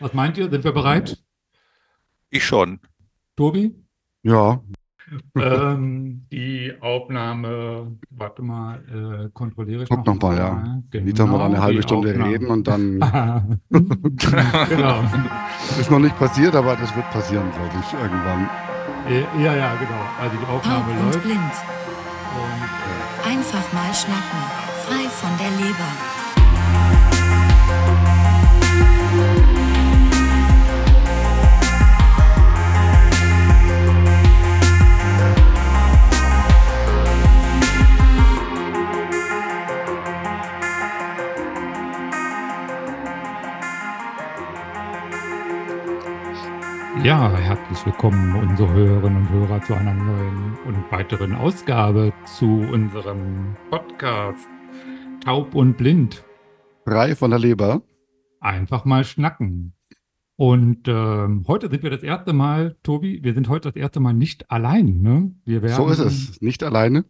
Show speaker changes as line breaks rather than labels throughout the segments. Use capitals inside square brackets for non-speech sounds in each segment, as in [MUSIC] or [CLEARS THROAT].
Was meint ihr? Sind wir bereit?
Ich schon.
Tobi?
Ja. [LAUGHS]
ähm, die Aufnahme, warte mal, äh, kontrolliere ich
Guck noch mal, ja.
Genau,
Nicht einmal eine halbe Stunde
Aufnahme.
reden und dann [LAUGHS]
genau.
ist noch nicht passiert, aber das wird passieren, glaube ich, irgendwann.
Äh, Ja, ja, genau. Also die
Taub
Aufnahme
und
läuft.
blind.
Und, äh,
Einfach mal schnacken. Frei von der Leber.
Ja, herzlich willkommen, unsere Hörerinnen und Hörer, zu einer neuen und weiteren Ausgabe zu unserem Podcast Taub und Blind.
Frei von der Leber.
Einfach mal schnacken. Und ähm, heute sind wir das erste Mal, Tobi, wir sind heute das erste Mal nicht allein. Ne? Wir werden,
So ist es. Nicht alleine.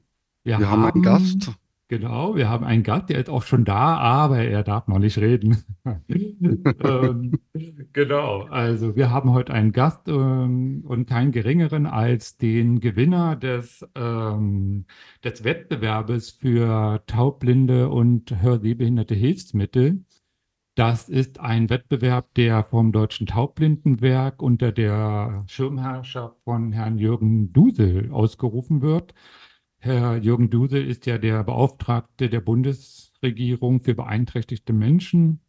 Wir,
Wir haben einen Gast.
Genau, wir haben einen Gast, der ist auch schon da, aber er darf noch nicht reden. [LAUGHS] ähm, genau, also wir haben heute einen Gast ähm, und keinen geringeren als den Gewinner des, ähm, des Wettbewerbes für taubblinde und hörsehbehinderte Hilfsmittel. Das ist ein Wettbewerb, der vom Deutschen Taubblindenwerk unter der Schirmherrschaft von Herrn Jürgen Dusel ausgerufen wird. Herr Jürgen Dusel ist ja der Beauftragte der Bundesregierung für beeinträchtigte Menschen.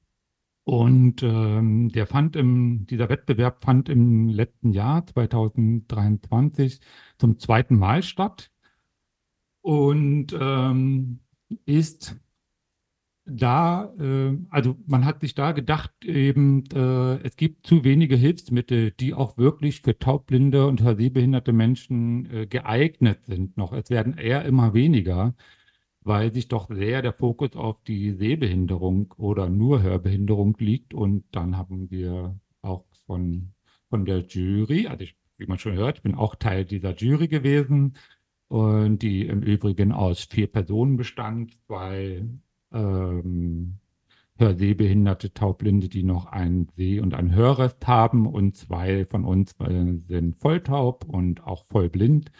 Und ähm, der fand im, dieser Wettbewerb fand im letzten Jahr 2023 zum zweiten Mal statt und ähm, ist da, äh, also man hat sich da gedacht, eben, äh, es gibt zu wenige Hilfsmittel, die auch wirklich für taubblinde und hörsehbehinderte Menschen äh, geeignet sind noch. Es werden eher immer weniger, weil sich doch sehr der Fokus auf die Sehbehinderung oder nur Hörbehinderung liegt. Und dann haben wir auch von, von der Jury, also ich, wie man schon hört, ich bin auch Teil dieser Jury gewesen und die im Übrigen aus vier Personen bestand, zwei ähm, hörsehbehinderte Taubblinde, die noch ein Seh- und ein Hörrest haben und zwei von uns äh, sind volltaub und auch vollblind.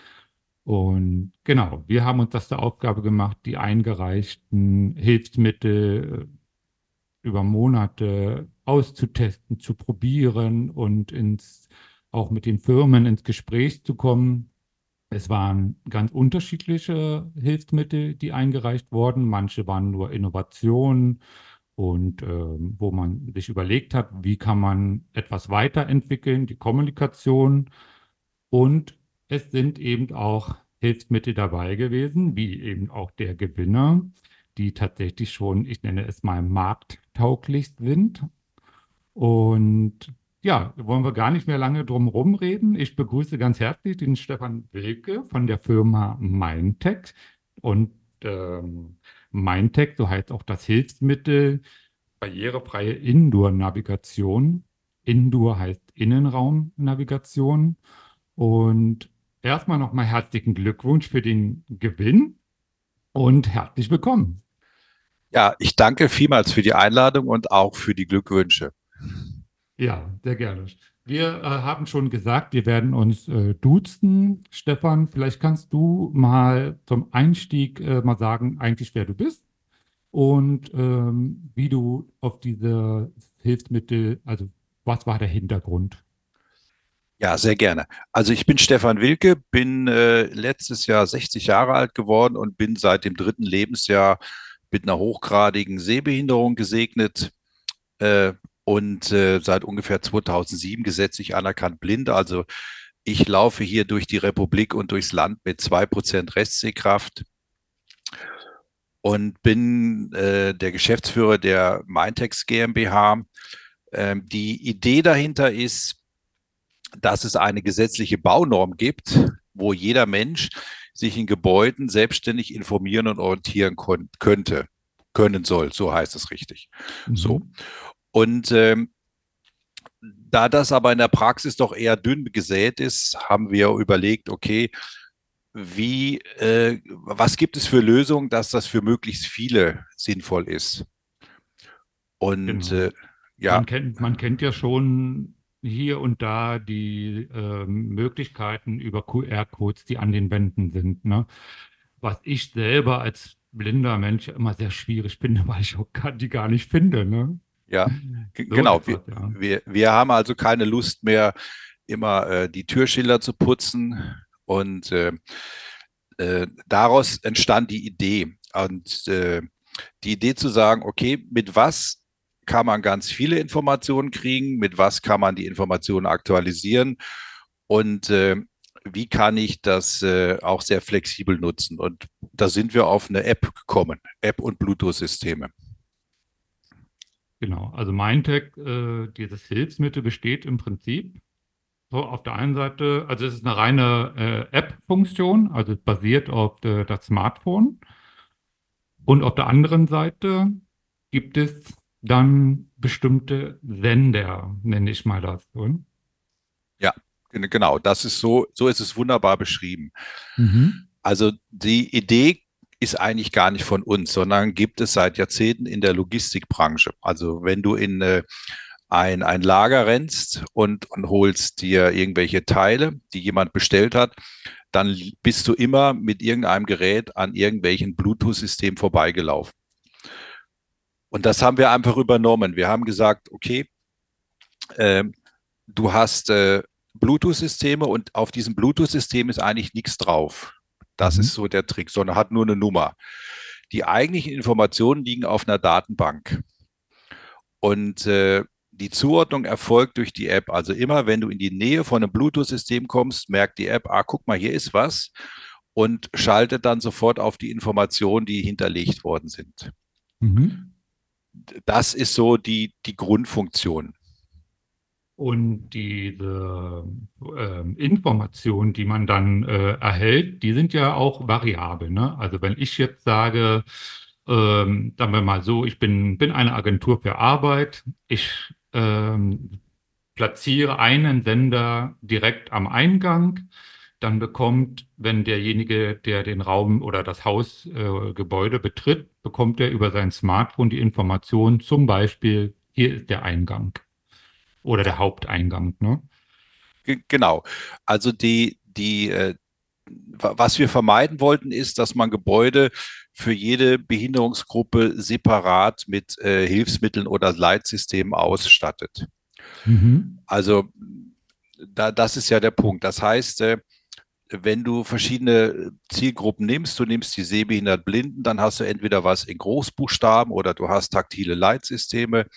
Und genau, wir haben uns das zur Aufgabe gemacht, die eingereichten Hilfsmittel äh, über Monate auszutesten, zu probieren und ins, auch mit den Firmen ins Gespräch zu kommen. Es waren ganz unterschiedliche Hilfsmittel, die eingereicht wurden. Manche waren nur Innovationen und ähm, wo man sich überlegt hat, wie kann man etwas weiterentwickeln, die Kommunikation. Und es sind eben auch Hilfsmittel dabei gewesen, wie eben auch der Gewinner, die tatsächlich schon, ich nenne es mal, markttauglich sind. Und ja, wollen wir gar nicht mehr lange drum rumreden. Ich begrüße ganz herzlich den Stefan Wilke von der Firma Mindtech. Und ähm, Mindtech, so heißt auch das Hilfsmittel, barrierefreie Indoor-Navigation. Indoor heißt Innenraumnavigation. Und erstmal nochmal herzlichen Glückwunsch für den Gewinn und herzlich willkommen.
Ja, ich danke vielmals für die Einladung und auch für die Glückwünsche.
Ja, sehr gerne. Wir äh, haben schon gesagt, wir werden uns äh, duzen. Stefan, vielleicht kannst du mal zum Einstieg äh, mal sagen, eigentlich wer du bist und ähm, wie du auf diese Hilfsmittel, also was war der Hintergrund?
Ja, sehr gerne. Also ich bin Stefan Wilke, bin äh, letztes Jahr 60 Jahre alt geworden und bin seit dem dritten Lebensjahr mit einer hochgradigen Sehbehinderung gesegnet äh, und äh, seit ungefähr 2007 gesetzlich anerkannt blind. Also ich laufe hier durch die Republik und durchs Land mit 2% Restsehkraft und bin äh, der Geschäftsführer der Mindtex GmbH. Ähm, die Idee dahinter ist, dass es eine gesetzliche Baunorm gibt, wo jeder Mensch sich in Gebäuden selbstständig informieren und orientieren könnte, können soll, so heißt es richtig. Mhm. So. Und ähm, da das aber in der Praxis doch eher dünn gesät ist, haben wir überlegt, okay, wie, äh, was gibt es für Lösungen, dass das für möglichst viele sinnvoll ist? Und
Genau.
äh,
ja. Man kennt, man kennt ja schon hier und da die äh, Möglichkeiten über QR-Codes, die an den Wänden sind. Ne? Was ich selber als blinder Mensch immer sehr schwierig finde, [LAUGHS] weil ich auch die gar nicht finde. Ne?
Ja, [LAUGHS] so genau. Wir, ja. Wir, wir haben also keine Lust mehr, immer äh, die Türschilder zu putzen. Und äh, äh, daraus entstand die Idee. Und äh, die Idee zu sagen, okay, mit was kann man ganz viele Informationen kriegen, mit was kann man die Informationen aktualisieren und äh, wie kann ich das äh, auch sehr flexibel nutzen. Und da sind wir auf eine App gekommen, App und Bluetooth-Systeme.
Genau, also Mindtech, äh, dieses Hilfsmittel besteht im Prinzip so auf der einen Seite, also es ist eine reine äh, App-Funktion, also es basiert auf de, das Smartphone. Und auf der anderen Seite gibt es dann bestimmte Sender, nenne ich mal das. Oder?
Ja, genau, das ist so, so ist es wunderbar beschrieben. Mhm. Also die Idee ist eigentlich gar nicht von uns, sondern gibt es seit Jahrzehnten in der Logistikbranche. Also wenn du in äh, ein, ein Lager rennst und, und holst dir irgendwelche Teile, die jemand bestellt hat, dann bist du immer mit irgendeinem Gerät an irgendwelchen Bluetooth-System vorbeigelaufen. Und das haben wir einfach übernommen. Wir haben gesagt, okay, äh, du hast äh, Bluetooth-Systeme und auf diesem Bluetooth-System ist eigentlich nichts drauf. Das mhm. ist so der Trick, sondern hat nur eine Nummer. Die eigentlichen Informationen liegen auf einer Datenbank. Und äh, die Zuordnung erfolgt durch die App. Also immer, wenn du in die Nähe von einem Bluetooth-System kommst, merkt die App, ah, guck mal, hier ist was und schaltet dann sofort auf die Informationen, die hinterlegt worden sind. Mhm. Das ist so die, die Grundfunktion.
Und diese äh, Informationen, die man dann äh, erhält, die sind ja auch variabel. Ne? Also wenn ich jetzt sage, ähm, sagen wir mal so, ich bin, bin eine Agentur für Arbeit, ich ähm, platziere einen Sender direkt am Eingang, dann bekommt, wenn derjenige, der den Raum oder das Hausgebäude äh, betritt, bekommt er über sein Smartphone die Information, zum Beispiel, hier ist der Eingang oder der Haupteingang. Ne?
Genau. Also die, die, äh, was wir vermeiden wollten, ist, dass man Gebäude für jede Behinderungsgruppe separat mit äh, Hilfsmitteln oder Leitsystemen ausstattet. Mhm. Also da, das ist ja der Punkt. Das heißt, äh, wenn du verschiedene Zielgruppen nimmst, du nimmst die sehbehindert Blinden, dann hast du entweder was in Großbuchstaben oder du hast taktile Leitsysteme.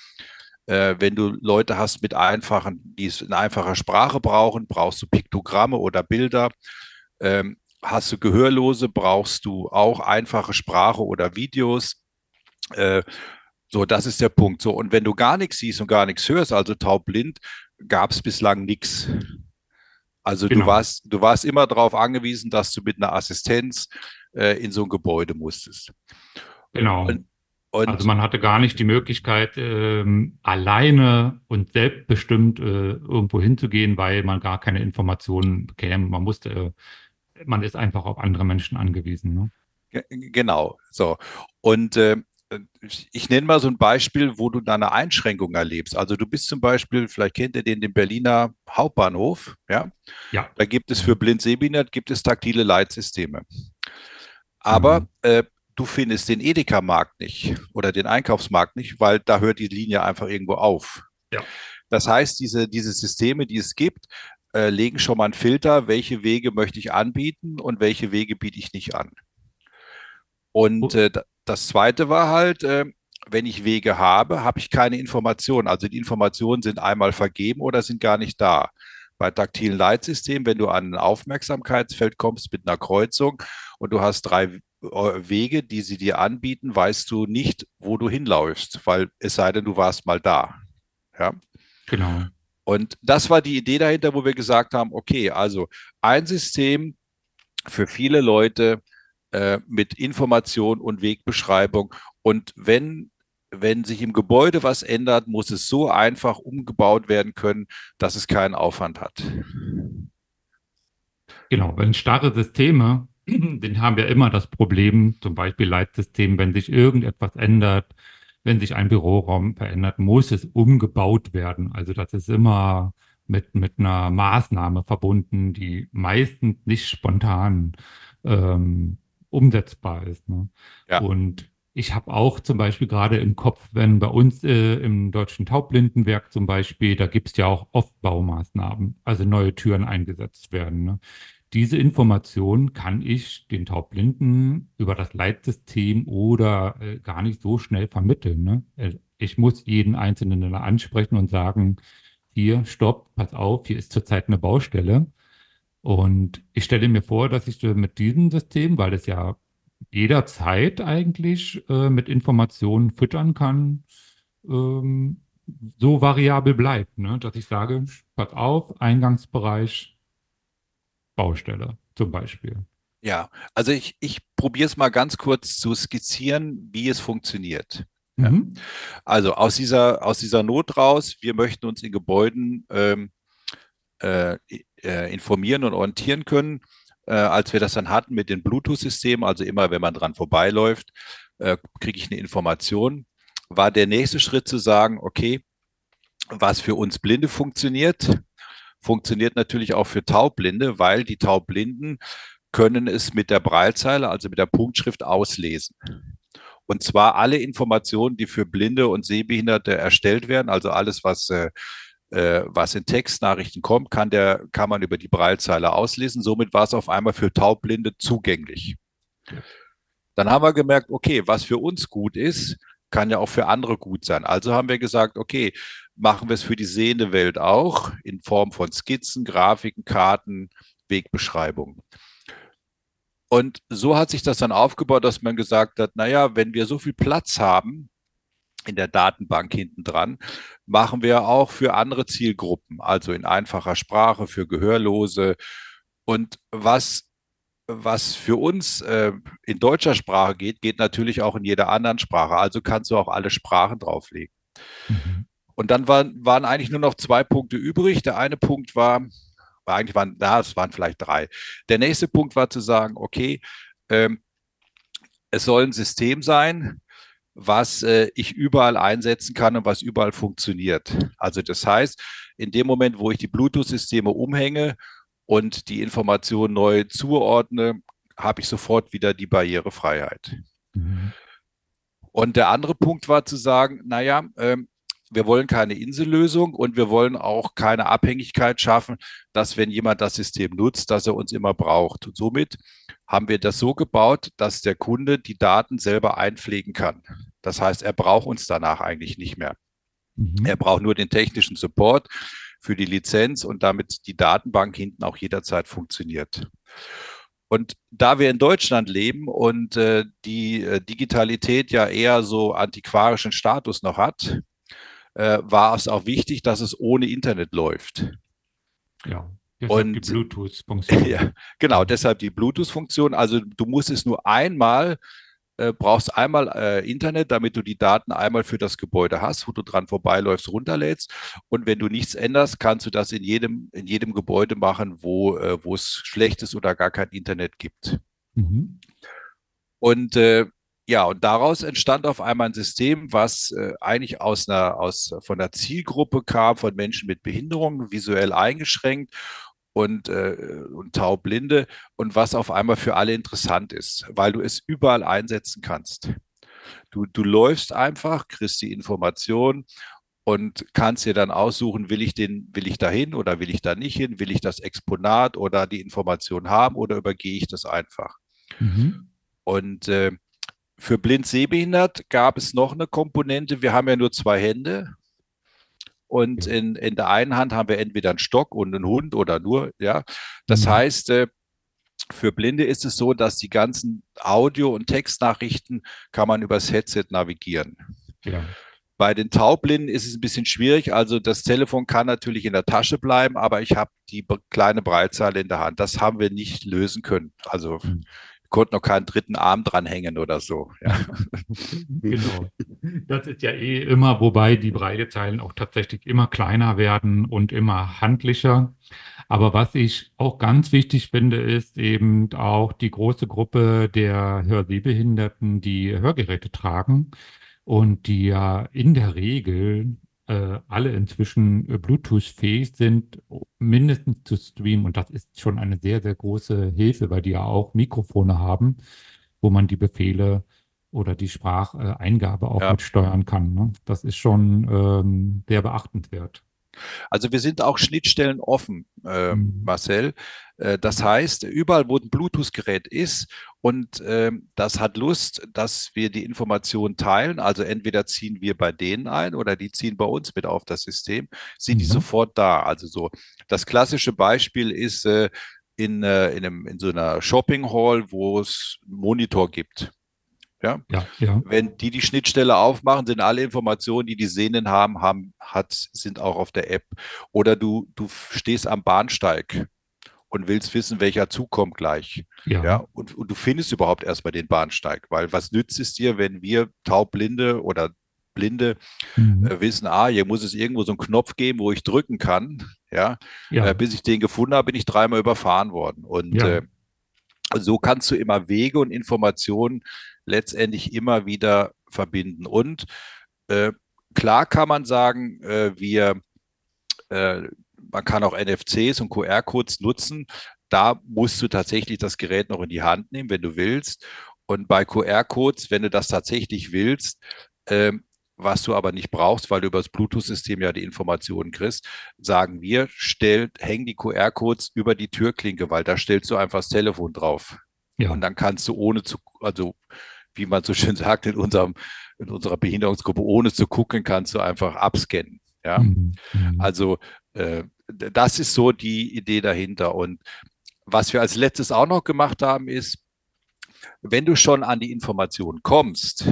Äh, wenn du Leute hast mit einfachen, die es in einfacher Sprache brauchen, brauchst du Piktogramme oder Bilder. Ähm, hast du Gehörlose, brauchst du auch einfache Sprache oder Videos. Äh, so, das ist der Punkt. So, und wenn du gar nichts siehst und gar nichts hörst, also taubblind, gab es bislang nichts. Also genau. du warst, du warst immer darauf angewiesen, dass du mit einer Assistenz äh, in so ein Gebäude musstest.
Genau. Und, und also man hatte gar nicht die Möglichkeit, ähm, alleine und selbstbestimmt äh, irgendwo hinzugehen, weil man gar keine Informationen bekäme. Man musste, äh, man ist einfach auf andere Menschen angewiesen.
Ne? Genau, so. Und äh, ich nenne mal so ein Beispiel, wo du da eine Einschränkung erlebst. Also du bist zum Beispiel, vielleicht kennt ihr den, den Berliner Hauptbahnhof, ja? Ja. Da gibt es für blind-sehbehindert, gibt es taktile Leitsysteme. Aber mhm. äh, du findest den Edeka-Markt nicht oder den Einkaufsmarkt nicht, weil da hört die Linie einfach irgendwo auf. Ja. Das heißt, diese, diese Systeme, die es gibt, äh, legen schon mal einen Filter, welche Wege möchte ich anbieten und welche Wege biete ich nicht an. Und äh, das Zweite war halt, äh, wenn ich Wege habe, habe ich keine Informationen. Also die Informationen sind einmal vergeben oder sind gar nicht da. Bei taktilen Leitsystemen, wenn du an ein Aufmerksamkeitsfeld kommst mit einer Kreuzung und du hast drei Wege, die sie dir anbieten, weißt du nicht, wo du hinläufst, weil es sei denn, du warst mal da. Ja.
Genau.
Und das war die Idee dahinter, wo wir gesagt haben, okay, also ein System für viele Leute äh, mit Information und Wegbeschreibung. Und wenn wenn sich im Gebäude was ändert, muss es so einfach umgebaut werden können, dass es keinen Aufwand hat.
Genau, wenn starre Systeme [CLEARS THROAT] den haben wir immer das Problem, zum Beispiel Leitsystem, wenn sich irgendetwas ändert, wenn sich ein Büroraum verändert, muss es umgebaut werden. Also das ist immer mit, mit einer Maßnahme verbunden, die meistens nicht spontan ähm, umsetzbar ist. Ne?
Ja.
Und ich habe auch zum Beispiel gerade im Kopf, wenn bei uns äh, im Deutschen Taubblindenwerk zum Beispiel, da gibt es ja auch oft Baumaßnahmen, also neue Türen eingesetzt werden. Ne? Diese Information kann ich den Taubblinden über das Leitsystem oder äh, gar nicht so schnell vermitteln. Ne? Äh, ich muss jeden Einzelnen ansprechen und sagen, hier, stopp, pass auf, hier ist zurzeit eine Baustelle. Und ich stelle mir vor, dass ich mit diesem System, weil es ja jederzeit eigentlich äh, mit Informationen füttern kann, ähm, so variabel bleibt, ne? dass ich sage, pass auf, Eingangsbereich, Baustelle zum Beispiel.
Ja, also ich, ich probiere es mal ganz kurz zu skizzieren, wie es funktioniert. Ja.
Mhm.
Also aus dieser, aus dieser Not raus, wir möchten uns in Gebäuden ähm, äh, äh, informieren und orientieren können äh, als wir das dann hatten mit den Bluetooth-Systemen, also immer wenn man dran vorbeiläuft, äh, kriege ich eine Information, war der nächste Schritt zu sagen, okay, was für uns Blinde funktioniert, funktioniert natürlich auch für Taubblinde, weil die Taubblinden können es mit der Breilzeile, also mit der Punktschrift auslesen. Und zwar alle Informationen, die für Blinde und Sehbehinderte erstellt werden, also alles, was äh, äh, was in Textnachrichten kommt, kann, der, kann man über die Breilzeile auslesen. Somit war es auf einmal für Taubblinde zugänglich. Dann haben wir gemerkt, okay, was für uns gut ist, kann ja auch für andere gut sein. Also haben wir gesagt, okay, machen wir es für die sehende Welt auch in Form von Skizzen, Grafiken, Karten, Wegbeschreibungen. Und so hat sich das dann aufgebaut, dass man gesagt hat, naja, wenn wir so viel Platz haben, in der Datenbank hinten dran, machen wir auch für andere Zielgruppen, also in einfacher Sprache für Gehörlose. Und was, was für uns äh, in deutscher Sprache geht, geht natürlich auch in jeder anderen Sprache. Also kannst du auch alle Sprachen drauflegen. Mhm. Und dann waren, waren eigentlich nur noch zwei Punkte übrig. Der eine Punkt war, eigentlich waren, na, es waren vielleicht drei. Der nächste Punkt war zu sagen, okay, ähm, es soll ein System sein, was äh, ich überall einsetzen kann und was überall funktioniert. Also das heißt, in dem Moment, wo ich die Bluetooth-Systeme umhänge und die Information neu zuordne, habe ich sofort wieder die Barrierefreiheit. Mhm. Und der andere Punkt war zu sagen, naja, ähm, wir wollen keine Insellösung und wir wollen auch keine Abhängigkeit schaffen, dass wenn jemand das System nutzt, dass er uns immer braucht. Und somit haben wir das so gebaut, dass der Kunde die Daten selber einpflegen kann. Das heißt, er braucht uns danach eigentlich nicht mehr. Mhm. Er braucht nur den technischen Support für die Lizenz und damit die Datenbank hinten auch jederzeit funktioniert. Und da wir in Deutschland leben und äh, die äh, Digitalität ja eher so antiquarischen Status noch hat, äh, war es auch wichtig, dass es ohne Internet läuft.
Ja.
Deshalb und, die Bluetooth-Funktion. [LAUGHS] Ja, genau, deshalb die Bluetooth-Funktion. Also du musst es nur einmal, äh, brauchst einmal äh, Internet, damit du die Daten einmal für das Gebäude hast, wo du dran vorbeiläufst, runterlädst. Und wenn du nichts änderst, kannst du das in jedem, in jedem Gebäude machen, wo, äh, wo es schlechtes oder gar kein Internet gibt. Mhm. Und äh, ja, und daraus entstand auf einmal ein System, was äh, eigentlich aus einer, aus, von der Zielgruppe kam, von Menschen mit Behinderungen, visuell eingeschränkt und, äh, und taubblinde und was auf einmal für alle interessant ist, weil du es überall einsetzen kannst. Du, du läufst einfach, kriegst die Information und kannst dir dann aussuchen, will ich den, will ich da hin oder will ich da nicht hin, will ich das Exponat oder die Information haben oder übergehe ich das einfach. Mhm. Und äh, für blind sehbehindert gab es noch eine Komponente. Wir haben ja nur zwei Hände und in, in der einen Hand haben wir entweder einen Stock und einen Hund oder nur, ja. Das mhm. heißt, äh, für Blinde ist es so, dass die ganzen Audio- und Textnachrichten kann man übers Headset navigieren. Ja. Bei den Taubblinden ist es ein bisschen schwierig. Also das Telefon kann natürlich in der Tasche bleiben, aber ich habe die kleine Breitzahl in der Hand. Das haben wir nicht lösen können. Also mhm konnte noch keinen dritten Arm dranhängen oder so. Ja. [LAUGHS]
genau. Das ist ja eh immer, wobei die Breitezeilen auch tatsächlich immer kleiner werden und immer handlicher. Aber was ich auch ganz wichtig finde, ist eben auch die große Gruppe der Hörsehbehinderten, die Hörgeräte tragen. und die ja in der Regel äh, alle inzwischen äh, Bluetooth-fähig sind, mindestens zu streamen. Und das ist schon eine sehr, sehr große Hilfe, weil die ja auch Mikrofone haben, wo man die Befehle oder die Spracheingabe auch
Ja.
mit steuern kann. Ne? Das ist schon ähm, sehr beachtenswert.
Also wir sind auch Schnittstellen offen, äh,
Mhm.
Marcel. Äh, das heißt, überall, wo ein Bluetooth-Gerät ist und ähm, das hat Lust, dass wir die Informationen teilen, also entweder ziehen wir bei denen ein oder die ziehen bei uns mit auf das System, sind die
Mhm.
sofort da. Also so, das klassische Beispiel ist äh, in, äh, in, einem, in so einer Shopping Hall, wo es einen Monitor gibt. Ja,
Ja, ja.
wenn die die Schnittstelle aufmachen, sind alle Informationen, die die Sehenden haben, haben hat, sind auch auf der App. Oder du, du stehst am Bahnsteig und willst wissen, welcher Zug kommt gleich.
Ja.
Ja, und, und du findest überhaupt erstmal den Bahnsteig, weil was nützt es dir, wenn wir Taubblinde oder Blinde
Mhm.
äh, wissen, ah, hier muss es irgendwo so einen Knopf geben, wo ich drücken kann. Ja,
ja.
äh, bis ich den gefunden habe, bin ich dreimal überfahren worden. Und
Ja.
äh, so kannst du immer Wege und Informationen letztendlich immer wieder verbinden. Und äh, klar kann man sagen, äh, wir, äh, man kann auch NFCs und QR-Codes nutzen. Da musst du tatsächlich das Gerät noch in die Hand nehmen, wenn du willst. Und bei QR-Codes, wenn du das tatsächlich willst, ähm, was du aber nicht brauchst, weil du über das Bluetooth-System ja die Informationen kriegst, sagen wir, stell, häng die QR-Codes über die Türklinke, weil da stellst du einfach das Telefon drauf.
ja.
Und dann kannst du ohne zu, also wie man so schön [LAUGHS] sagt in unserem, in unserer Behinderungsgruppe, ohne zu gucken, kannst du einfach abscannen. Ja.
Mhm. Mhm.
Also äh, das ist so die Idee dahinter. Und was wir als letztes auch noch gemacht haben, ist, wenn du schon an die Information kommst,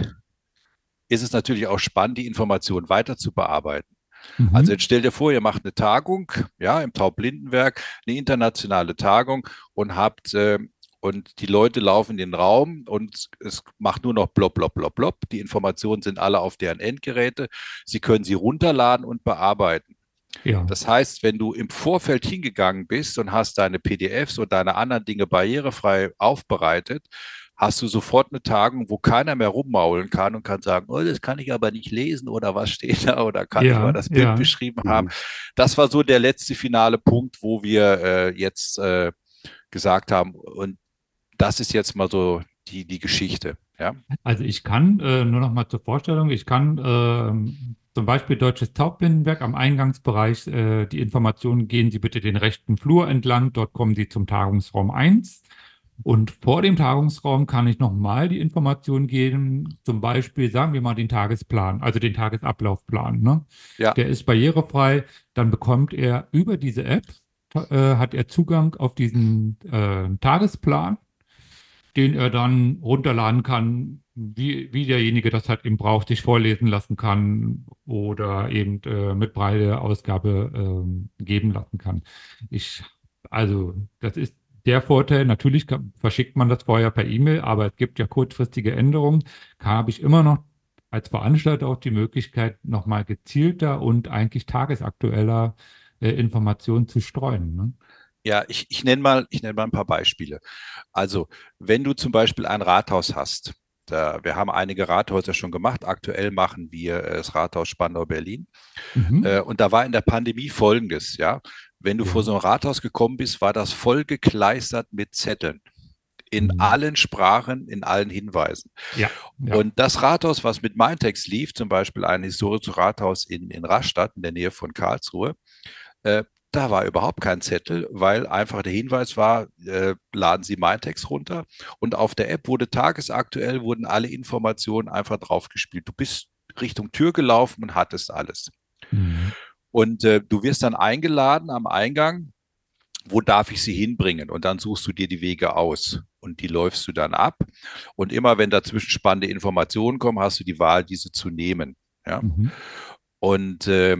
ist es natürlich auch spannend, die Information weiter zu bearbeiten.
Mhm.
Also jetzt stell dir vor, ihr macht eine Tagung, ja, im Taubblindenwerk, eine internationale Tagung und habt äh, und die Leute laufen in den Raum und es macht nur noch blopp, blopp, blopp, blopp. Die Informationen sind alle auf deren Endgeräte. Sie können sie runterladen und bearbeiten.
Ja.
Das heißt, wenn du im Vorfeld hingegangen bist und hast deine PDFs und deine anderen Dinge barrierefrei aufbereitet, hast du sofort eine Tagung, wo keiner mehr rummaulen kann und kann sagen, oh, das kann ich aber nicht lesen oder was steht da oder kann ich
Ja,
mal das Bild
ja.
beschrieben haben. Das war so der letzte finale Punkt, wo wir äh, jetzt äh, gesagt haben, und das ist jetzt mal so die, die Geschichte. Ja,
Also ich kann, äh, nur noch mal zur Vorstellung, ich kann ähm, zum Beispiel Deutsches Taubblindenwerk am Eingangsbereich äh, die Informationen, gehen Sie bitte den rechten Flur entlang, dort kommen Sie zum Tagungsraum 1. Und vor dem Tagungsraum kann ich nochmal die Informationen geben, zum Beispiel, sagen wir mal, den Tagesplan, also den Tagesablaufplan. Ne?
Ja.
Der ist barrierefrei, dann bekommt er über diese App, äh, hat er Zugang auf diesen äh, Tagesplan den er dann runterladen kann, wie, wie derjenige das halt eben braucht, sich vorlesen lassen kann oder eben äh, mit Braille-Ausgabe ähm, geben lassen kann. Ich, also, das ist der Vorteil. Natürlich kann, verschickt man das vorher per E-Mail, aber es gibt ja kurzfristige Änderungen. Habe ich immer noch als Veranstalter auch die Möglichkeit, nochmal gezielter und eigentlich tagesaktueller äh, Informationen zu streuen. Ne?
Ja, ich, ich nenne mal, ich nenne mal ein paar Beispiele. Also, wenn du zum Beispiel ein Rathaus hast, da, wir haben einige Rathäuser schon gemacht. Aktuell machen wir äh, das Rathaus Spandau-Berlin.
Mhm.
Äh, und da war in der Pandemie Folgendes, ja. Wenn du vor so ein Rathaus gekommen bist, war das voll gekleistert mit Zetteln. In
Mhm.
allen Sprachen, in allen Hinweisen.
Ja, ja.
Und das Rathaus, was mit Mindtext lief, zum Beispiel ein historisches Rathaus in, in Rastatt, in der Nähe von Karlsruhe, äh, da war überhaupt kein Zettel, weil einfach der Hinweis war, äh, laden Sie Mindtext runter. Und auf der App wurde tagesaktuell, wurden alle Informationen einfach draufgespielt. Du bist Richtung Tür gelaufen und hattest alles.
Mhm.
Und äh, du wirst dann eingeladen am Eingang, wo darf ich sie hinbringen? Und dann suchst du dir die Wege aus und die läufst du dann ab. Und immer wenn dazwischen spannende Informationen kommen, hast du die Wahl, diese zu nehmen. Ja?
Mhm.
Und äh,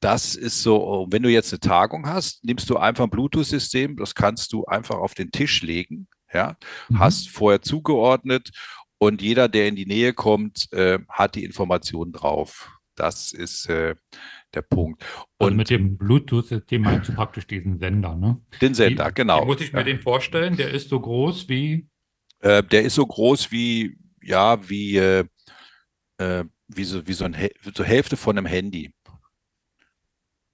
das ist so, wenn du jetzt eine Tagung hast, nimmst du einfach ein Bluetooth-System, das kannst du einfach auf den Tisch legen, ja,
Mhm.
hast vorher zugeordnet und jeder, der in die Nähe kommt, äh, hat die Information drauf. Das ist äh, der Punkt.
Also
Und
mit dem Bluetooth-System meinst du praktisch diesen Sender, ne?
den Sender,
Wie,
genau.
Wie muss ich mir
ja.
den vorstellen? Der ist so groß wie.
Äh, der ist so groß wie, ja, wie, äh, äh, wie, so, wie so eine so Hälfte von einem Handy.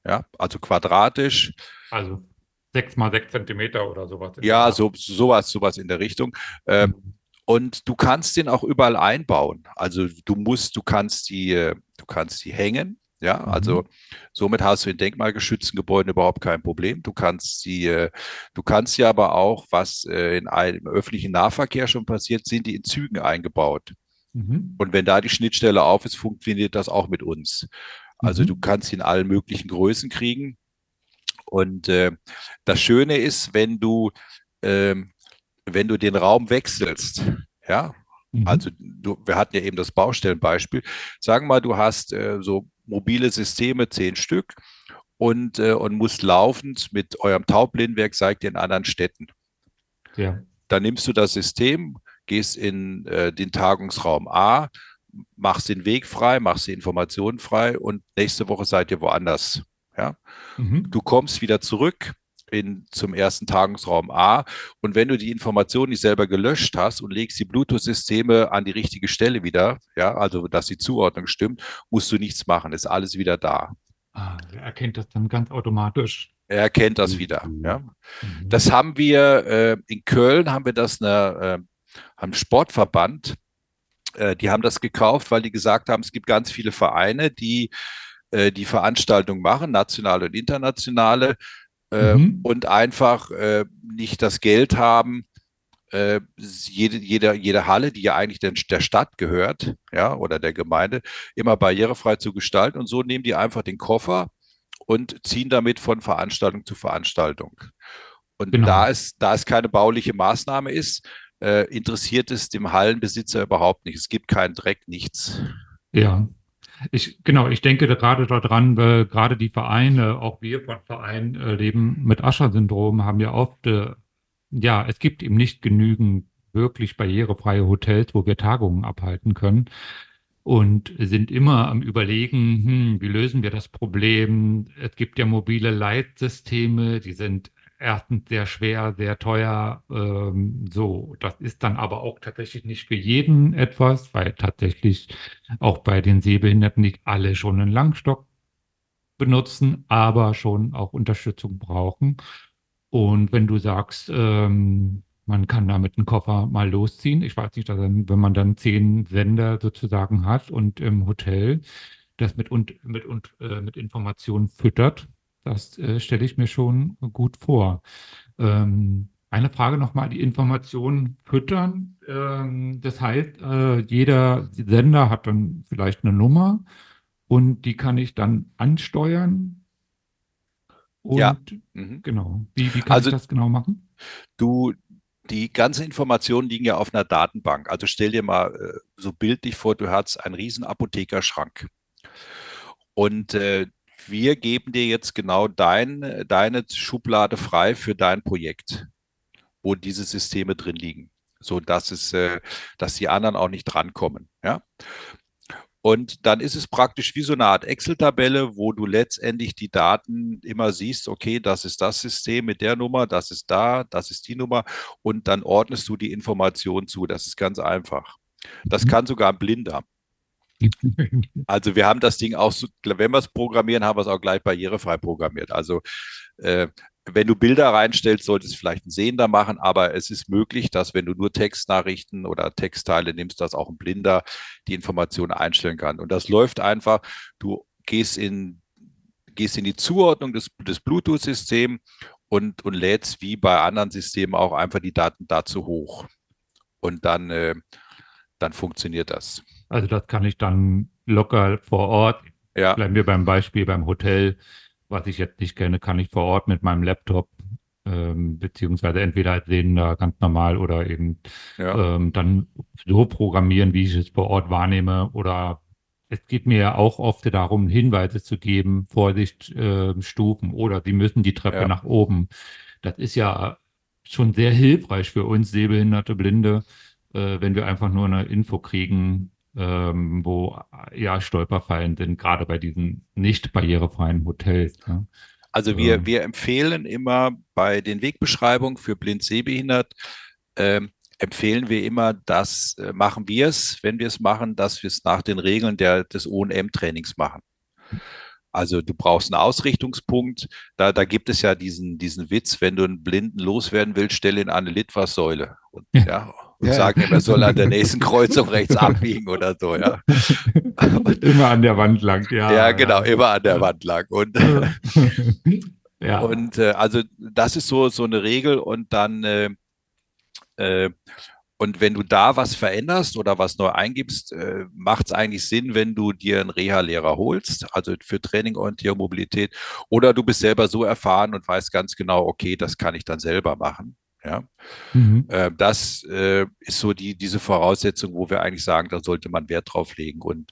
Ja, also quadratisch.
Also sechs mal sechs Zentimeter oder sowas.
Ja, so, sowas, sowas in der Richtung. Ähm, mhm. Und du kannst den auch überall einbauen. Also du musst, du kannst die, äh, du kannst die hängen. Ja, mhm. also somit hast du in denkmalgeschützten Gebäuden überhaupt kein Problem. Du kannst sie, äh, du kannst ja aber auch, was äh, in einem öffentlichen Nahverkehr schon passiert, sind die in Zügen eingebaut. Mhm. Und wenn da die Schnittstelle auf ist, funktioniert das auch mit uns. Also mhm. du kannst sie in allen möglichen Größen kriegen. Und äh, das Schöne ist, wenn du, äh, wenn du den Raum wechselst, ja, mhm. also du, wir hatten ja eben das Baustellenbeispiel. Sagen wir mal, du hast äh, so mobile Systeme, zehn Stück, und, äh, und musst laufend mit eurem Taubblindwerk, seid ihr in anderen Städten. Ja. Dann nimmst du das System, gehst in äh, den Tagungsraum A, machst den Weg frei, machst die Informationen frei und nächste Woche seid ihr woanders. Ja? Mhm. Du kommst wieder zurück in, zum ersten Tagungsraum A und wenn du die Information nicht selber gelöscht hast und legst die Bluetooth-Systeme an die richtige Stelle wieder, ja, also dass die Zuordnung stimmt, musst du nichts machen, ist alles wieder da.
Ah, er erkennt das dann ganz automatisch.
Er erkennt das wieder. Ja. Mhm. Das haben wir äh, in Köln, haben wir das eine, äh, einem Sportverband äh, die haben das gekauft, weil die gesagt haben, es gibt ganz viele Vereine, die äh, die Veranstaltung machen, nationale und internationale, äh, mhm. und einfach äh, nicht das Geld haben, äh, jede, jede, jede Halle, die ja eigentlich der, der Stadt gehört, ja, oder der Gemeinde, immer barrierefrei zu gestalten. Und so nehmen die einfach den Koffer und ziehen damit von Veranstaltung zu Veranstaltung. Und genau. da, es, da es keine bauliche Maßnahme ist, äh, interessiert es dem Hallenbesitzer überhaupt nicht. Es gibt keinen Dreck, nichts.
Ja, ich, genau, ich denke gerade daran, weil gerade die Vereine, auch wir von Vereinen äh, leben mit Ascher-Syndrom, haben ja oft, äh, ja, es gibt eben nicht genügend wirklich barrierefreie Hotels, wo wir Tagungen abhalten können und sind immer am Überlegen, hm, wie lösen wir das Problem? Es gibt ja mobile Leitsysteme, die sind erstens sehr schwer, sehr teuer. Ähm, so, das ist dann aber auch tatsächlich nicht für jeden etwas, weil tatsächlich auch bei den Sehbehinderten nicht alle schon einen Langstock benutzen, aber schon auch Unterstützung brauchen. Und wenn du sagst, ähm, man kann damit einen Koffer mal losziehen, ich weiß nicht, dann, wenn man dann zehn Sender sozusagen hat und im Hotel das mit, und, mit, und, äh, mit Informationen füttert, das äh, stelle ich mir schon gut vor. Ähm, eine Frage nochmal, die Informationen füttern. Ähm, das heißt, äh, jeder Sender hat dann vielleicht eine Nummer und die kann ich dann ansteuern.
Und ja.
Mhm. genau, wie, wie kann also, ich das genau machen?
Du, die ganzen Informationen liegen ja auf einer Datenbank. Also stell dir mal äh, so bildlich vor, du hast einen riesen Apothekerschrank. Und äh, wir geben dir jetzt genau dein, deine Schublade frei für dein Projekt, wo diese Systeme drin liegen, so dass es, äh, dass die anderen auch nicht drankommen. Ja? Und dann ist es praktisch wie so eine Art Excel-Tabelle, wo du letztendlich die Daten immer siehst, okay, das ist das System mit der Nummer, das ist da, das ist die Nummer und dann ordnest du die Information zu. Das ist ganz einfach. Das mhm. kann sogar ein Blinder. Also wir haben das Ding auch, so, wenn wir es programmieren, haben wir es auch gleich barrierefrei programmiert. Also äh, wenn du Bilder reinstellst, solltest du vielleicht ein Sehender machen, aber es ist möglich, dass wenn du nur Textnachrichten oder Textteile nimmst, dass auch ein Blinder die Informationen einstellen kann. Und das läuft einfach, du gehst in, gehst in die Zuordnung des, des Bluetooth-Systems und, und lädst wie bei anderen Systemen auch einfach die Daten dazu hoch. Und dann, äh, dann funktioniert das.
Also das kann ich dann locker vor Ort, ja. bleiben wir beim Beispiel beim Hotel, was ich jetzt nicht kenne, kann ich vor Ort mit meinem Laptop ähm, beziehungsweise entweder als Sehender ganz normal oder eben ja. ähm, dann so programmieren, wie ich es vor Ort wahrnehme oder es geht mir ja auch oft darum, Hinweise zu geben, Vorsicht, äh, Stufen oder Sie müssen die Treppe ja. nach oben. Das ist ja schon sehr hilfreich für uns sehbehinderte Blinde, äh, wenn wir einfach nur eine Info kriegen, ähm, wo ja Stolperfallen sind, gerade bei diesen nicht barrierefreien Hotels. Ja.
Also wir, ähm. wir empfehlen immer bei den Wegbeschreibungen für blind sehbehindert, ähm, empfehlen wir immer, dass äh, machen wir es, wenn wir es machen, dass wir es nach den Regeln der, des OM-Trainings machen. Also du brauchst einen Ausrichtungspunkt. Da, da gibt es ja diesen, diesen Witz, wenn du einen Blinden loswerden willst, stell ihn an eine Litfaßsäule und, ja. Und
Ja.
sag ihm, er soll an der nächsten Kreuzung rechts [LAUGHS] abbiegen oder so. Ja,
Immer an der Wand lang, ja.
ja genau, immer an der Wand lang. Und, [LAUGHS]
ja.
und äh, also das ist so, so eine Regel und dann äh, äh, und wenn du da was veränderst oder was neu eingibst, äh, macht es eigentlich Sinn, wenn du dir einen Reha-Lehrer holst, also für Training, Orientierung, Mobilität, oder du bist selber so erfahren und weißt ganz genau, okay, das kann ich dann selber machen. Ja,
Mhm.
äh, das äh, ist so die, diese Voraussetzung, wo wir eigentlich sagen, da sollte man Wert drauf legen. Und,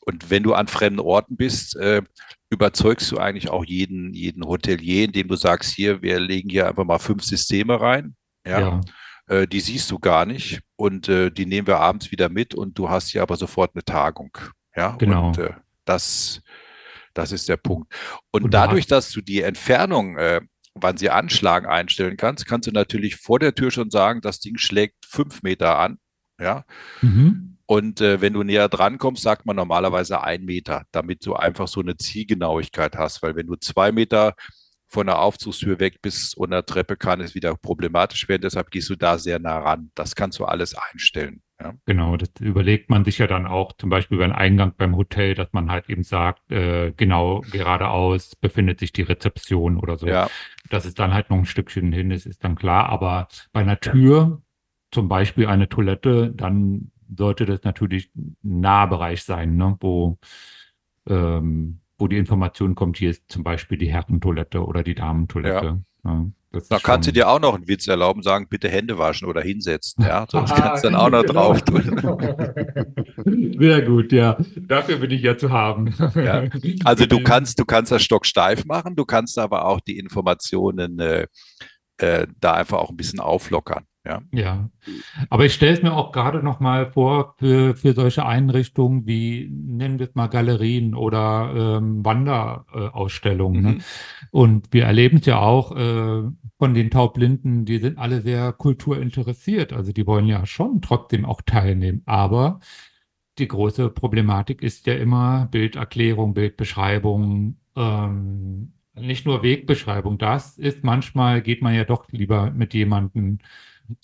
und wenn du an fremden Orten bist, äh, überzeugst du eigentlich auch jeden, jeden Hotelier, indem du sagst, hier, wir legen hier einfach mal fünf Systeme rein. Ja,
Ja.
die siehst du gar nicht und die nehmen wir abends wieder mit und du hast hier aber sofort eine Tagung. Ja,
Genau.
und das, das ist der Punkt. Und,
Und du
dadurch, dass du die Entfernung, äh, wann sie anschlagen, einstellen kannst, kannst du natürlich vor der Tür schon sagen, das Ding schlägt fünf Meter an. Ja,
Mhm.
und äh, wenn du näher dran kommst, sagt man normalerweise ein Meter, damit du einfach so eine Zielgenauigkeit hast. Weil wenn du zwei Meter von der Aufzugstür weg bist und der Treppe kann es wieder problematisch werden. Deshalb gehst du da sehr nah ran. Das kannst du alles einstellen. Ja,
Genau, das überlegt man sich ja dann auch, zum Beispiel beim Eingang beim Hotel, dass man halt eben sagt, äh, genau geradeaus befindet sich die Rezeption oder so.
ja,
Dass es dann halt noch ein Stückchen hin ist, ist dann klar. Aber bei einer Tür, zum Beispiel eine Toilette, dann sollte das natürlich ein Nahbereich sein, ne? wo, ähm, wo die Information kommt, hier ist zum Beispiel die Herrentoilette oder die Damentoilette. Ja,
da kannst du dir auch noch einen Witz erlauben, sagen, bitte Hände waschen oder hinsetzen. Ja, [LAUGHS] sonst kannst du dann auch noch
Genau.
drauf tun. [LAUGHS]
Sehr gut, ja. Dafür bin ich ja zu haben.
Ja. Also du [LAUGHS] kannst, du kannst das Stock steif machen, du kannst aber auch die Informationen äh, äh, da einfach auch ein bisschen auflockern. Ja,
Ja, aber ich stelle es mir auch gerade noch mal vor für, für solche Einrichtungen wie, nennen wir es mal Galerien oder ähm, Wanderausstellungen. Ne?
Mhm.
Und wir erleben es ja auch äh, von den Taubblinden, die sind alle sehr kulturinteressiert. Also die wollen ja schon trotzdem auch teilnehmen. Aber die große Problematik ist ja immer Bilderklärung, Bildbeschreibung, ähm, nicht nur Wegbeschreibung. Das ist manchmal, geht man ja doch lieber mit jemandem.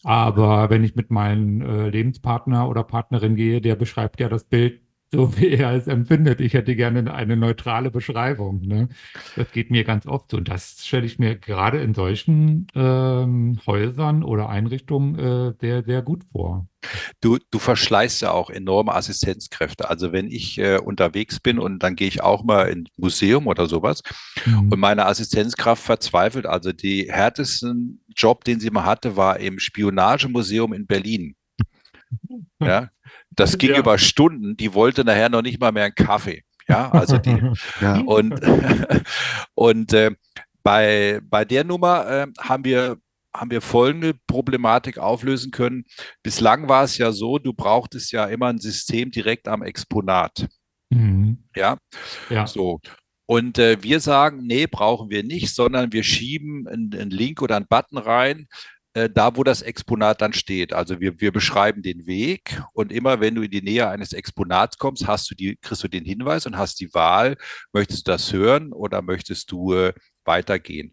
Aber wenn ich mit meinem äh, Lebenspartner oder Partnerin gehe, der beschreibt ja das Bild so, [LAUGHS] wie er es empfindet. Ich hätte gerne eine neutrale Beschreibung. Ne? Das geht mir ganz oft so. Und das stelle ich mir gerade in solchen ähm, Häusern oder Einrichtungen äh, sehr, sehr gut vor.
Du, du verschleißt ja auch enorme Assistenzkräfte. Also wenn ich äh, unterwegs bin und dann gehe ich auch mal ins Museum oder sowas
Mhm.
und meine Assistenzkraft verzweifelt. Also die härtesten Job, den sie mal hatte, war im Spionagemuseum in Berlin. Ja, das ging
Ja.
über Stunden. Die wollte nachher noch nicht mal mehr einen Kaffee. Ja, also die, [LAUGHS]
Ja,
und, [LAUGHS] und äh, bei, bei der Nummer äh, haben wir, haben wir folgende Problematik auflösen können. Bislang war es ja so, du brauchtest ja immer ein System direkt am Exponat.
Mhm.
Ja,
Ja.
so. Und äh, wir sagen, nee, brauchen wir nicht, sondern wir schieben einen, einen Link oder einen Button rein, äh, da wo das Exponat dann steht. Also wir, wir beschreiben den Weg und immer wenn du in die Nähe eines Exponats kommst, hast du die, kriegst du den Hinweis und hast die Wahl, möchtest du das hören oder möchtest du äh, weitergehen.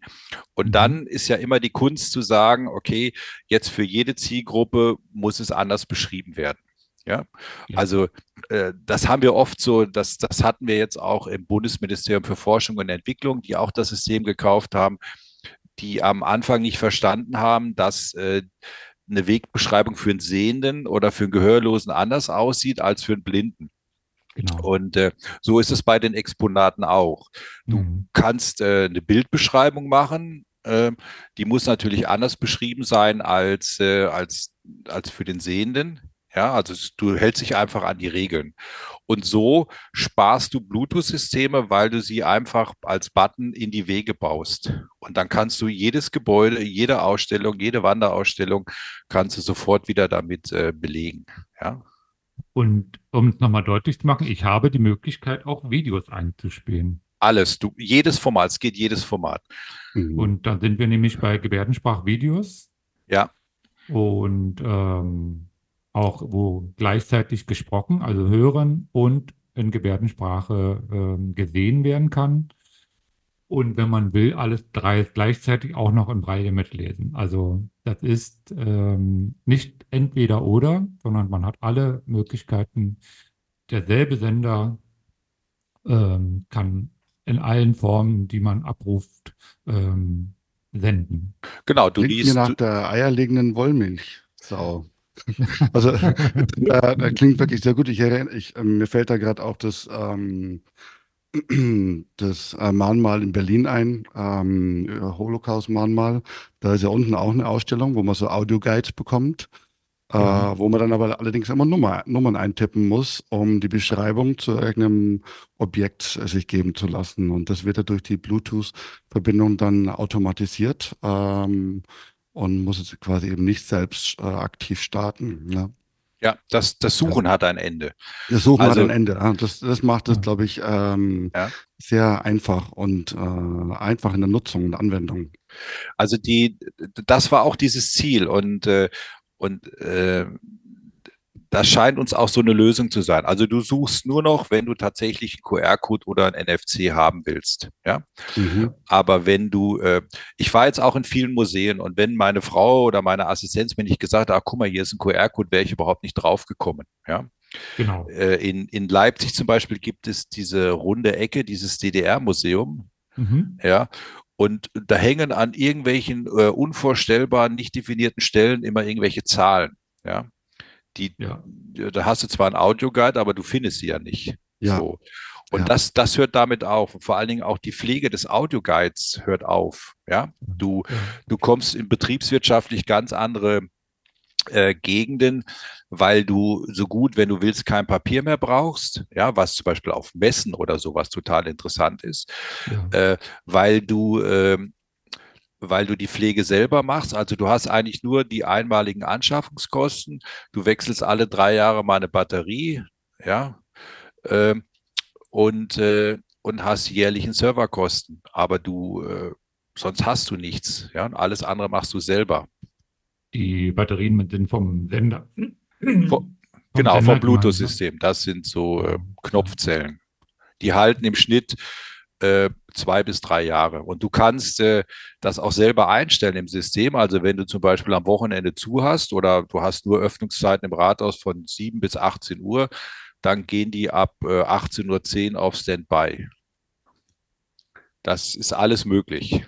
Und
Mhm.
dann ist ja immer die Kunst zu sagen, okay, jetzt für jede Zielgruppe muss es anders beschrieben werden. Ja,
Ja.
also äh, das haben wir oft so, das, das hatten wir jetzt auch im Bundesministerium für Forschung und Entwicklung, die auch das System gekauft haben, die am Anfang nicht verstanden haben, dass äh, eine Wegbeschreibung für einen Sehenden oder für einen Gehörlosen anders aussieht als für einen Blinden.
Genau.
Und äh, so ist es bei den Exponaten auch. Du
Mhm.
kannst äh, eine Bildbeschreibung machen. Äh, die muss natürlich anders beschrieben sein als, äh, als, als für den Sehenden. Ja, also du hältst dich einfach an die Regeln. Und so sparst du Bluetooth-Systeme, weil du sie einfach als Button in die Wege baust. Und dann kannst du jedes Gebäude, jede Ausstellung, jede Wanderausstellung kannst du sofort wieder damit äh, belegen. Ja,
Und um es nochmal deutlich zu machen, ich habe die Möglichkeit, auch Videos einzuspielen.
alles. Du, jedes Format, es geht jedes Format.
Mhm.
Und da sind wir nämlich bei Gebärdensprachvideos.
Ja.
und ähm, auch wo gleichzeitig gesprochen, also hören und in Gebärdensprache ähm, gesehen werden kann. Und wenn man will, alles drei gleichzeitig auch noch in Braille mitlesen. Also das ist ähm, nicht entweder oder, sondern man hat alle Möglichkeiten. Derselbe Sender ähm, kann in allen Formen, die man abruft, ähm, senden.
Genau, du
Klingt
liest.
mir nach der eierlegenden Wollmilchsau. Also, [LAUGHS] äh, das klingt wirklich sehr gut. Ich erinnere, ich, äh, mir fällt da gerade auch das, ähm, [CLEARS THROAT] das äh, Mahnmal in Berlin ein, ähm, Holocaust-Mahnmal. Da ist ja unten auch eine Ausstellung, wo man so Audioguides bekommt,
Ja.
wo man dann aber allerdings immer Nummer, Nummern eintippen muss, um die Beschreibung zu irgendeinem Objekt sich geben zu lassen. Und das wird ja durch die Bluetooth-Verbindung dann automatisiert ähm, und muss es quasi eben nicht selbst äh, aktiv starten. Ne?
Ja, das, das Suchen hat ein Ende.
Wir suchen
Also-
halt ein Ende. ja. Das, das macht es,
Ja.
glaube ich, ähm,
Ja.
sehr einfach und äh, einfach in der Nutzung und Anwendung.
Also die, das war auch dieses Ziel und, äh, und äh, das scheint uns auch so eine Lösung zu sein. Also du suchst nur noch, wenn du tatsächlich einen QR-Code oder ein NFC haben willst. Ja,
Mhm.
aber wenn du, äh, ich war jetzt auch in vielen Museen und wenn meine Frau oder meine Assistenz mir nicht gesagt hat, ach guck mal, hier ist ein QR-Code, wäre ich überhaupt nicht draufgekommen. Ja,
Genau.
äh, in, in Leipzig zum Beispiel gibt es diese runde Ecke, dieses DDR-Museum.
Mhm.
Ja, und da hängen an irgendwelchen äh, unvorstellbaren, nicht definierten Stellen immer irgendwelche Zahlen. Ja, die,
Ja.
da hast du zwar einen Audioguide, aber du findest sie ja nicht.
Ja.
So. Und
Ja.
das, das hört damit auf. Und vor allen Dingen auch die Pflege des Audioguides hört auf. Ja, du,
Ja.
du kommst in betriebswirtschaftlich ganz andere äh, Gegenden, weil du so gut, wenn du willst, kein Papier mehr brauchst, ja, was zum Beispiel auf Messen oder sowas total interessant ist
Ja.
äh, weil du, ähm, weil du die Pflege selber machst. Also du hast eigentlich nur die einmaligen Anschaffungskosten. Du wechselst alle drei Jahre mal eine Batterie, ja, ähm, und, äh, und hast jährlichen Serverkosten. Aber du, äh, sonst hast du nichts, ja, und alles andere machst du selber.
Die Batterien sind vom Sender.
Vom Genau, vom
ne?
Bluetooth-System. Das sind so äh, Knopfzellen. Die halten im Schnitt äh, zwei bis drei Jahre. Und du kannst äh, das auch selber einstellen im System. Also wenn du zum Beispiel am Wochenende zu hast oder du hast nur Öffnungszeiten im Rathaus von 7 bis 18 Uhr, dann gehen die ab äh, 18.10 Uhr auf Standby. Das ist alles möglich.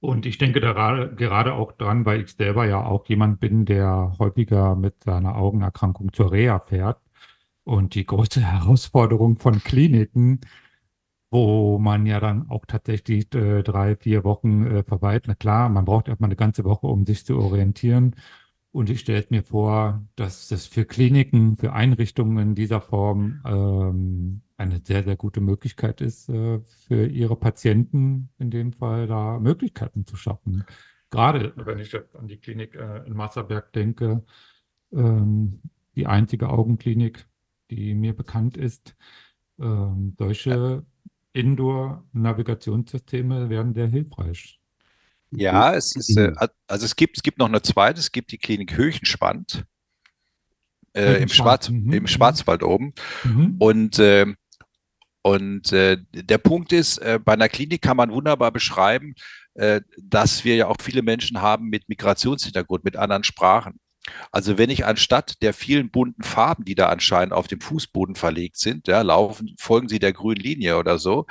Und ich denke da gerade, auch dran, weil ich selber ja auch jemand bin, der häufiger mit seiner Augenerkrankung zur Reha fährt. Und die große [LAUGHS] Herausforderung von Kliniken, wo man ja dann auch tatsächlich äh, drei, vier Wochen äh, verweilt. Na klar, man braucht erstmal eine ganze Woche, um sich zu orientieren. Und ich stelle mir vor, dass das für Kliniken, für Einrichtungen in dieser Form ähm, eine sehr, sehr gute Möglichkeit ist, äh, für ihre Patienten in dem Fall da Möglichkeiten zu schaffen. Gerade wenn ich jetzt an die Klinik äh, in Masserberg denke, ähm, die einzige Augenklinik, die mir bekannt ist, ähm, solche Indoor-Navigationssysteme werden sehr hilfreich.
Ja, es ist, äh, also es gibt, es gibt noch eine zweite, es gibt die Klinik Höchenspannt äh, im, Schwarz,
mhm,
im
mhm.
Schwarzwald oben.
Mhm.
Und, äh, und äh, der Punkt ist, äh, bei einer Klinik kann man wunderbar beschreiben, äh, dass wir ja auch viele Menschen haben mit Migrationshintergrund, mit anderen Sprachen. Also wenn ich anstatt der vielen bunten Farben, die da anscheinend auf dem Fußboden verlegt sind, ja, laufen, folgen sie der grünen Linie oder so,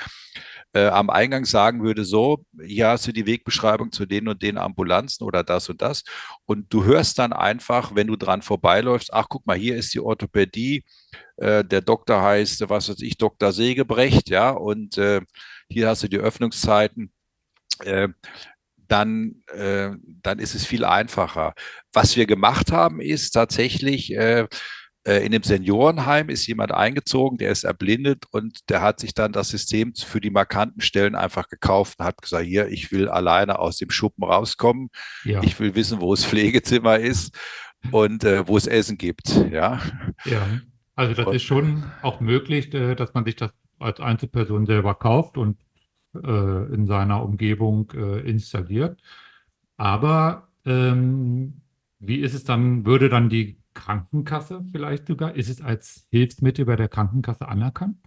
äh, am Eingang sagen würde, so, hier hast du die Wegbeschreibung zu den und den Ambulanzen oder das und das. Und du hörst dann einfach, wenn du dran vorbeiläufst, ach, guck mal, hier ist die Orthopädie, äh, der Doktor heißt, was weiß ich, Dr. Segebrecht, ja, und äh, hier hast du die Öffnungszeiten. Dann, äh, dann ist es viel einfacher. Was wir gemacht haben, ist tatsächlich, äh, äh, in dem Seniorenheim ist jemand eingezogen, der ist erblindet und der hat sich dann das System für die markanten Stellen einfach gekauft und hat gesagt, hier, ich will alleine aus dem Schuppen rauskommen,
Ja,
ich will wissen, wo das Pflegezimmer ist und äh, wo es Essen gibt, ja.
ja. Also das
Und-
ist schon auch möglich, äh, dass man sich das als Einzelperson selber kauft und äh, in seiner Umgebung äh, installiert. Aber ähm, wie ist es dann, würde dann die Krankenkasse vielleicht sogar, ist es als Hilfsmittel bei der Krankenkasse anerkannt?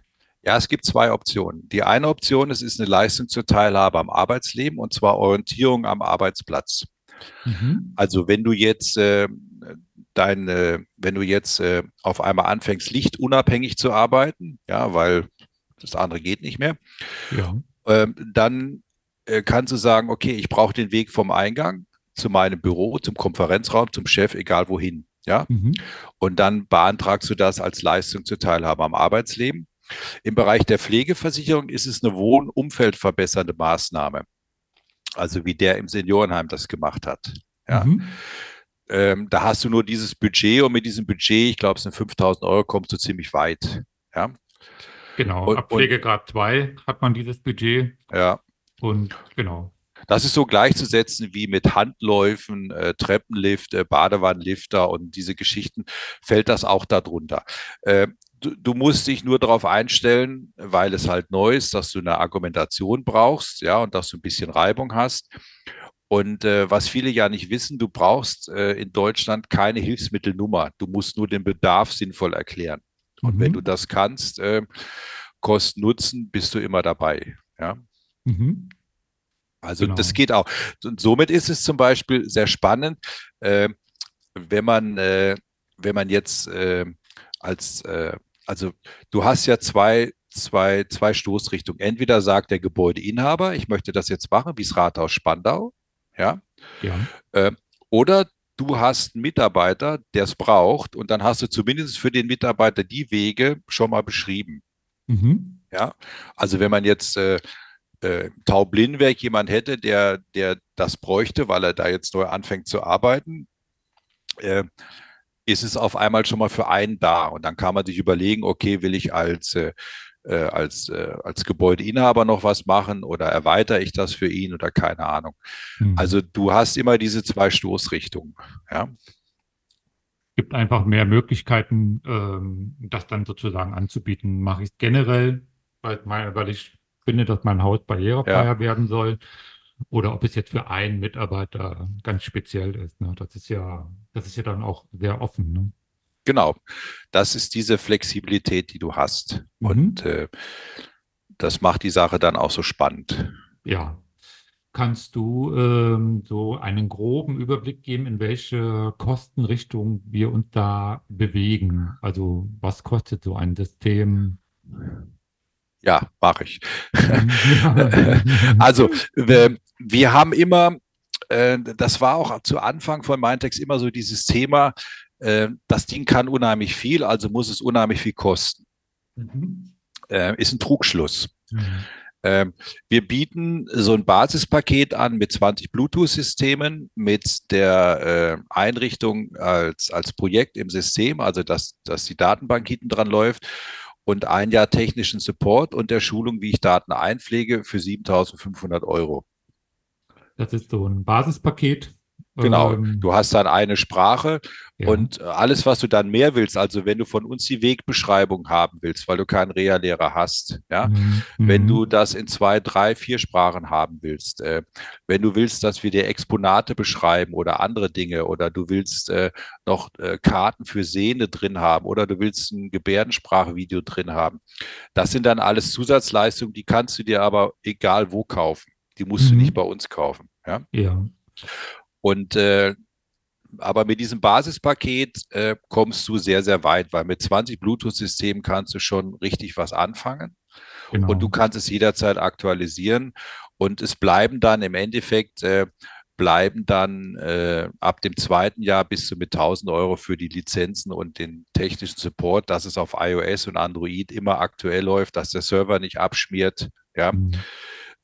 Ja, es gibt zwei Optionen. Die eine Option ist, ist eine Leistung zur Teilhabe am Arbeitsleben und zwar Orientierung am Arbeitsplatz. Mhm. Also wenn du jetzt äh, dein, äh, wenn du jetzt äh, auf einmal anfängst, lichtunabhängig zu arbeiten, ja, weil das andere geht nicht mehr, ja. Ähm, dann äh, kannst du sagen, okay, ich brauche den Weg vom Eingang zu meinem Büro, zum Konferenzraum, zum Chef, egal wohin. Ja? Mhm. Und dann beantragst du das als Leistung zur Teilhabe am Arbeitsleben. Im Bereich der Pflegeversicherung ist es eine wohnumfeldverbessernde Maßnahme. Also wie der im Seniorenheim das gemacht hat. Ja. Mhm. Ähm, da hast du nur dieses Budget und mit diesem Budget, ich glaube, es sind 5000 Euro, kommst du ziemlich weit. Ja.
Genau, und, ab Pflegegrad 2 hat man dieses Budget.
Ja.
Und genau.
Das ist so gleichzusetzen wie mit Handläufen, äh, Treppenlift, äh, Badewannenlifter und diese Geschichten, fällt das auch darunter. Äh, du, du, musst dich nur darauf einstellen, weil es halt neu ist, dass du eine Argumentation brauchst, ja, und dass du ein bisschen Reibung hast. Und äh, was viele ja nicht wissen, du brauchst äh, in Deutschland keine Hilfsmittelnummer. Du musst nur den Bedarf sinnvoll erklären. Und mhm. wenn du das kannst, äh, Kosten Nutzen, bist du immer dabei. Ja. Mhm. Also genau. das geht auch. Und somit ist es zum Beispiel sehr spannend, äh, wenn man, äh, wenn man jetzt äh, als, also du hast ja zwei, zwei, zwei Stoßrichtungen. Entweder sagt der Gebäudeinhaber, ich möchte das jetzt machen, wie das Rathaus Spandau, ja. ja. Äh, oder du hast einen Mitarbeiter, der es braucht, und dann hast du zumindest für den Mitarbeiter die Wege schon mal beschrieben. Mhm. Ja, also wenn man jetzt äh, äh, Taublindenwerk jemand hätte, der, der das bräuchte, weil er da jetzt neu anfängt zu arbeiten, äh, ist es auf einmal schon mal für einen da. Und dann kann man sich überlegen, okay, will ich als, äh, äh als, äh, als Gebäudeinhaber noch was machen oder erweitere ich das für ihn oder keine Ahnung. Mhm. Also du hast immer diese zwei Stoßrichtungen. Ja
gibt einfach mehr Möglichkeiten, ähm, das dann sozusagen anzubieten. Mache ich es generell, weil, weil ich finde, dass mein Haus barrierefreier ja. werden soll. Oder ob es jetzt für einen Mitarbeiter ganz speziell ist. Ne? Das ist ja, das ist ja dann auch sehr offen. Ne?
Genau. Das ist diese Flexibilität, die du hast. Mhm. Und äh, das macht die Sache dann auch so spannend.
Ja. Kannst du ähm, so einen groben Überblick geben, in welche Kostenrichtung wir uns da bewegen? Also was kostet so ein System?
Ja, mache ich. [LAUGHS] also, wir, wir, haben immer, äh, das war auch zu Anfang von Mindtext immer so dieses Thema, äh, das Ding kann unheimlich viel, also muss es unheimlich viel kosten. Mhm. Äh, ist ein Trugschluss. Mhm. Ähm, wir bieten so ein Basispaket an mit 20 Bluetooth-Systemen, mit der äh, Einrichtung als, als Projekt im System, also dass, dass die Datenbank hinten dran läuft und ein Jahr technischen Support und der Schulung, wie ich Daten einpflege, für 7.500 Euro.
Das ist so ein Basispaket.
Genau, ähm, du hast dann eine Sprache ja. und alles, was du dann mehr willst, also wenn du von uns die Wegbeschreibung haben willst, weil du keinen Reha-Lehrer hast, ja, mhm. wenn du mhm. das in zwei, drei, vier Sprachen haben willst, äh, wenn du willst, dass wir dir Exponate beschreiben oder andere Dinge oder du willst äh, noch äh, Karten für Sehne drin haben oder du willst ein Gebärdensprachvideo drin haben, das sind dann alles Zusatzleistungen, die kannst du dir aber egal wo kaufen. Die musst mhm. du nicht bei uns kaufen. Ja.
ja.
Und äh, aber mit diesem Basispaket äh, kommst du sehr, sehr weit, weil mit 20 Bluetooth-Systemen kannst du schon richtig was anfangen. Genau. Und du kannst es jederzeit aktualisieren. Und es bleiben dann im Endeffekt, äh, bleiben dann äh, ab dem zweiten Jahr bis zu mit 1000 Euro für die Lizenzen und den technischen Support, dass es auf iOS und Android immer aktuell läuft, dass der Server nicht abschmiert. Ja. Mhm.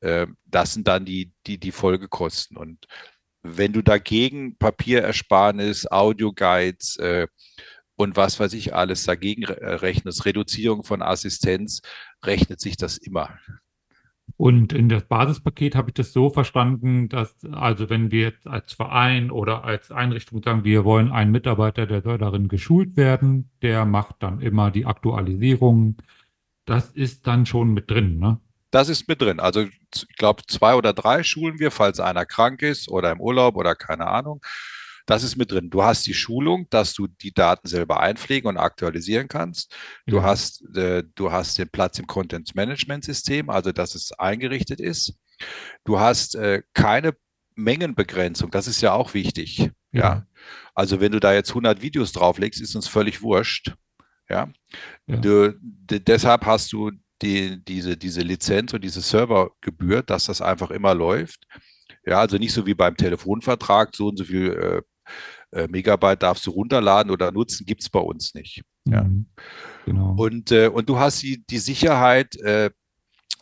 Äh, das sind dann die, die, die Folgekosten. Und wenn du dagegen Papierersparnis, Audioguides äh, und was weiß ich alles dagegen äh, rechnest, Reduzierung von Assistenz, rechnet sich das immer.
Und in das Basispaket habe ich das so verstanden, dass, also wenn wir jetzt als Verein oder als Einrichtung sagen, wir wollen einen Mitarbeiter, der soll darin geschult werden, der macht dann immer die Aktualisierung. Das ist dann schon mit drin, ne?
Das ist mit drin. Also ich glaube, zwei oder drei schulen wir, falls einer krank ist oder im Urlaub oder keine Ahnung. Das ist mit drin. Du hast die Schulung, dass du die Daten selber einpflegen und aktualisieren kannst. Du,
Ja.
hast, äh, du hast den Platz im Content Management System, also dass es eingerichtet ist. Du hast äh, keine Mengenbegrenzung, das ist ja auch wichtig. Ja.
Ja.
Also wenn du da jetzt 100 Videos drauflegst, ist uns völlig wurscht. Ja.
Ja.
Du, de- deshalb hast du die, diese, diese Lizenz und diese Servergebühr, dass das einfach immer läuft. Ja, also nicht so wie beim Telefonvertrag, so und so viel äh, äh, Megabyte darfst du runterladen oder nutzen, gibt es bei uns nicht. Ja.
Mhm. Genau.
Und, äh, und du hast die, die Sicherheit, äh,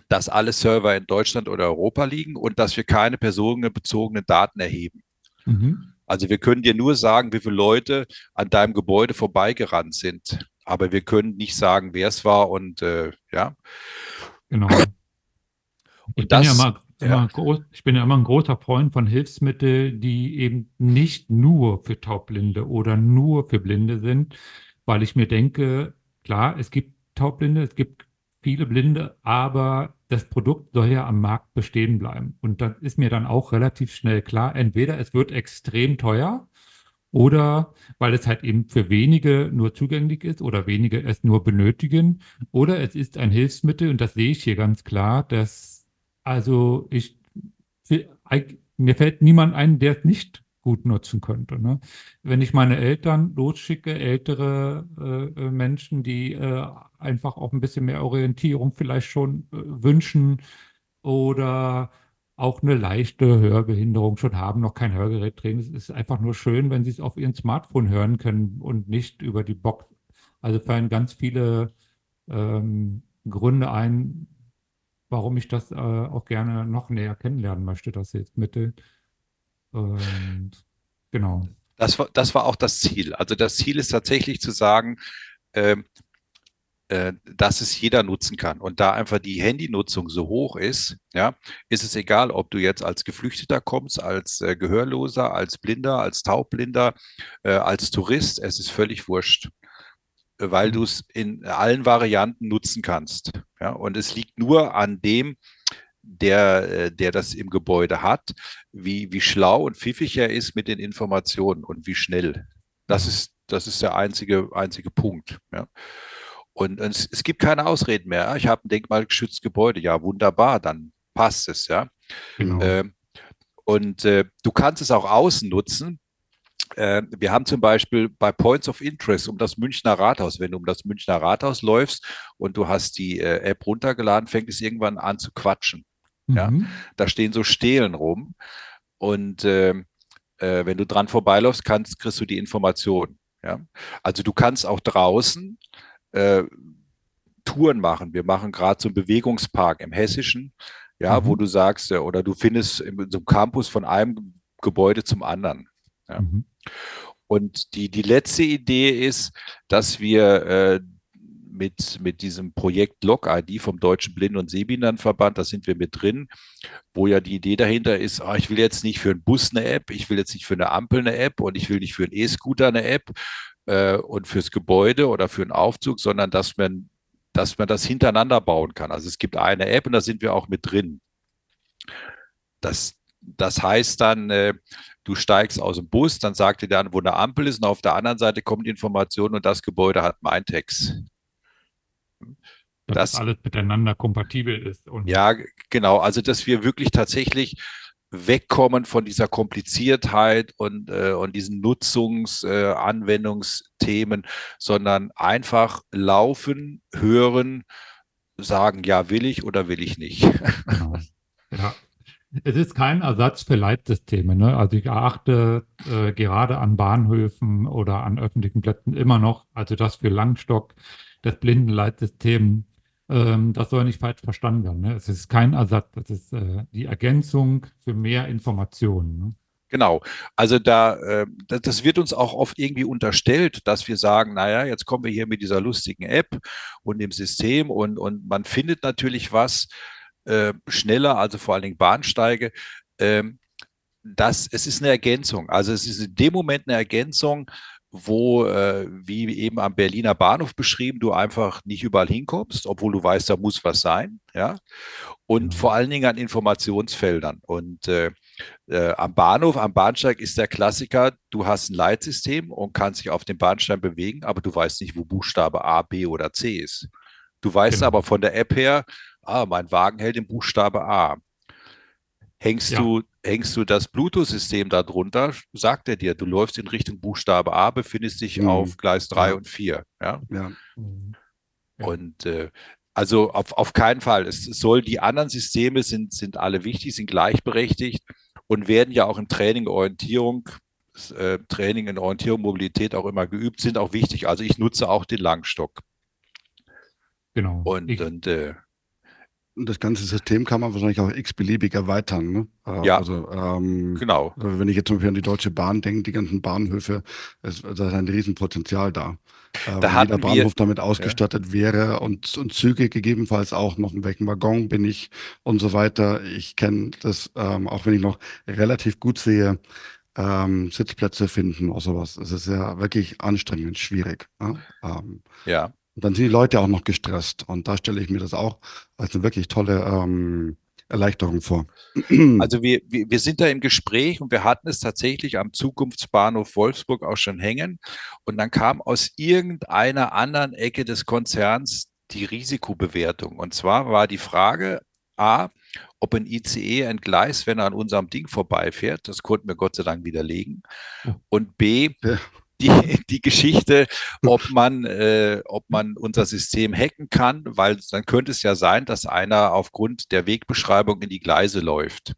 dass alle Server in Deutschland oder Europa liegen und dass wir keine personenbezogenen Daten erheben.
Mhm.
Also wir können dir nur sagen, wie viele Leute an deinem Gebäude vorbeigerannt sind. Aber wir können nicht sagen, wer es war und äh, ja.
Genau. [CLEARS THROAT] Ich
Und
bin ja
das-
immer,
ja.
immer ich bin ja immer ein großer Freund von Hilfsmitteln, die eben nicht nur für Taubblinde oder nur für Blinde sind, weil ich mir denke, klar, es gibt Taubblinde, es gibt viele Blinde, aber das Produkt soll ja am Markt bestehen bleiben. Und das ist mir dann auch relativ schnell klar. Entweder es wird extrem teuer oder weil es halt eben für wenige nur zugänglich ist oder wenige es nur benötigen. Oder es ist ein Hilfsmittel und das sehe ich hier ganz klar, dass also ich mir fällt niemand ein, der es nicht gut nutzen könnte. Ne? Wenn ich meine Eltern losschicke, ältere äh, äh, Menschen, die äh, einfach auch ein bisschen mehr Orientierung vielleicht schon äh, wünschen oder auch eine leichte Hörbehinderung schon haben, noch kein Hörgerät drehen. Es ist einfach nur schön, wenn sie es auf ihrem Smartphone hören können und nicht über die Box. Also fallen ganz viele ähm, Gründe ein, warum ich das äh, auch gerne noch näher kennenlernen möchte, das Hilfsmittel. Und genau.
Das war, das war auch das Ziel. Also das Ziel ist tatsächlich zu sagen, ähm, äh, dass es jeder nutzen kann. Und da einfach die Handynutzung so hoch ist, ja, ist es egal, ob du jetzt als Geflüchteter kommst, als äh, Gehörloser, als Blinder, als Taubblinder, äh, als Tourist, es ist völlig wurscht, äh, weil
Mhm.
du es in allen Varianten nutzen kannst. Ja, und es liegt nur an dem, der, äh, der das im Gebäude hat, wie, wie schlau und pfiffig er ist mit den Informationen und wie schnell. Das
Ja.
ist, das ist der einzige, einzige Punkt. Ja. Und es, es gibt keine Ausreden mehr. Ja. Ich habe ein denkmalgeschütztes Gebäude. Ja, wunderbar, dann passt es, ja.
Genau.
Ähm, und äh, du kannst es auch außen nutzen. Äh, wir haben zum Beispiel bei Points of Interest um das Münchner Rathaus, wenn du um das Münchner Rathaus läufst und du hast die äh, App runtergeladen, fängt es irgendwann an zu quatschen. ja.
Mhm.
Da stehen so Stelen rum. Und ähm, äh, wenn du dran vorbeiläufst, kannst, kriegst du die Information. Ja? Also du kannst auch draußen äh, Touren machen. Wir machen gerade so einen Bewegungspark im Hessischen, ja,
Mhm.
wo du sagst, äh, oder du findest in so einem Campus von einem Gebäude zum anderen. Ja.
Mhm.
Und die, die letzte Idee ist, dass wir äh, mit, mit diesem Projekt Log-ID vom Deutschen Blinden- und Sehbehindertenverband, da sind wir mit drin, wo ja die Idee dahinter ist, ah, ich will jetzt nicht für einen Bus eine App, ich will jetzt nicht für eine Ampel eine App und ich will nicht für einen E-Scooter eine App äh, und fürs Gebäude oder für einen Aufzug, sondern dass man, dass man das hintereinander bauen kann. Also es gibt eine App und da sind wir auch mit drin. Das, das heißt dann, äh, du steigst aus dem Bus, dann sagt dir dann, wo eine Ampel ist und auf der anderen Seite kommt die Information und das Gebäude hat Mindtext.
Dass
Das-
alles miteinander kompatibel ist. Und
Ja, genau. Also, dass wir wirklich tatsächlich wegkommen von dieser Kompliziertheit und, äh, und diesen Nutzungs-, äh, Anwendungsthemen, sondern einfach laufen, hören, sagen, ja, will ich oder will ich nicht.
Genau. Ja. Es ist kein Ersatz für Leitsysteme. Ne? Also ich erachte äh, gerade an Bahnhöfen oder an öffentlichen Plätzen immer noch, also das für Langstock, das Blindenleitsystem, ähm, das soll nicht falsch verstanden werden. Ne? Es ist kein Ersatz, das ist äh, die Ergänzung für mehr Informationen. Ne?
Genau. Also da, äh, das, wird uns auch oft irgendwie unterstellt, dass wir sagen, naja, jetzt kommen wir hier mit dieser lustigen App und dem System und, und man findet natürlich was äh, schneller, also vor allen Dingen Bahnsteige. Ähm, das, es ist eine Ergänzung. Also es ist in dem Moment eine Ergänzung, wo, äh, wie eben am Berliner Bahnhof beschrieben, du einfach nicht überall hinkommst, obwohl du weißt, da muss was sein, ja. Und vor allen Dingen an Informationsfeldern. Und äh, äh, am Bahnhof, am Bahnsteig ist der Klassiker, du hast ein Leitsystem und kannst dich auf dem Bahnsteig bewegen, aber du weißt nicht, wo Buchstabe A, B oder C ist. Du weißt
Genau.
aber von der App her, ah, mein Wagen hält den Buchstabe A. Hängst
Ja.
du, hängst du das Bluetooth-System darunter, sagt er dir, du läufst in Richtung Buchstabe A, befindest dich
Mhm.
auf Gleis 3
Ja.
und 4. Ja?
Ja.
Mhm. Ja.
Und äh, also auf, auf keinen Fall. Es soll, die anderen Systeme sind, sind alle wichtig, sind gleichberechtigt und werden ja auch im Training Orientierung, äh, Training in Orientierung, Mobilität auch immer geübt, sind auch wichtig. Also ich nutze auch den Langstock.
Genau.
Und,
Ich,
und äh,
Und das ganze System kann man wahrscheinlich auch x-beliebig erweitern. Ne? Äh,
Ja.
Also, ähm,
genau.
Wenn ich jetzt zum Beispiel an die Deutsche Bahn denke, die ganzen Bahnhöfe, es, da ist ein Riesenpotenzial da. Äh, wenn
hatten
jeder
wir-
Bahnhof damit ausgestattet wäre und, und Züge gegebenenfalls auch noch, in welchem Waggon bin ich und so weiter. Ich kenne das, ähm, auch wenn ich noch relativ gut sehe, ähm, Sitzplätze finden oder sowas. Es ist ja wirklich anstrengend, schwierig. Ja? Ähm,
Ja.
Und dann sind die Leute auch noch gestresst. Und da stelle ich mir das auch als eine wirklich tolle ähm, Erleichterung vor.
Also wir, wir, wir sind da im Gespräch und wir hatten es tatsächlich am Zukunftsbahnhof Wolfsburg auch schon hängen. Und dann kam aus irgendeiner anderen Ecke des Konzerns die Risikobewertung. Und zwar war die Frage, A, ob ein ICE entgleist, wenn er an unserem Ding vorbeifährt. Das konnten wir Gott sei Dank widerlegen. Und B,
Ja.
Die, [LAUGHS] die Geschichte, ob man, äh, ob man unser System hacken kann, weil dann könnte es ja sein, dass einer aufgrund der Wegbeschreibung in die Gleise läuft.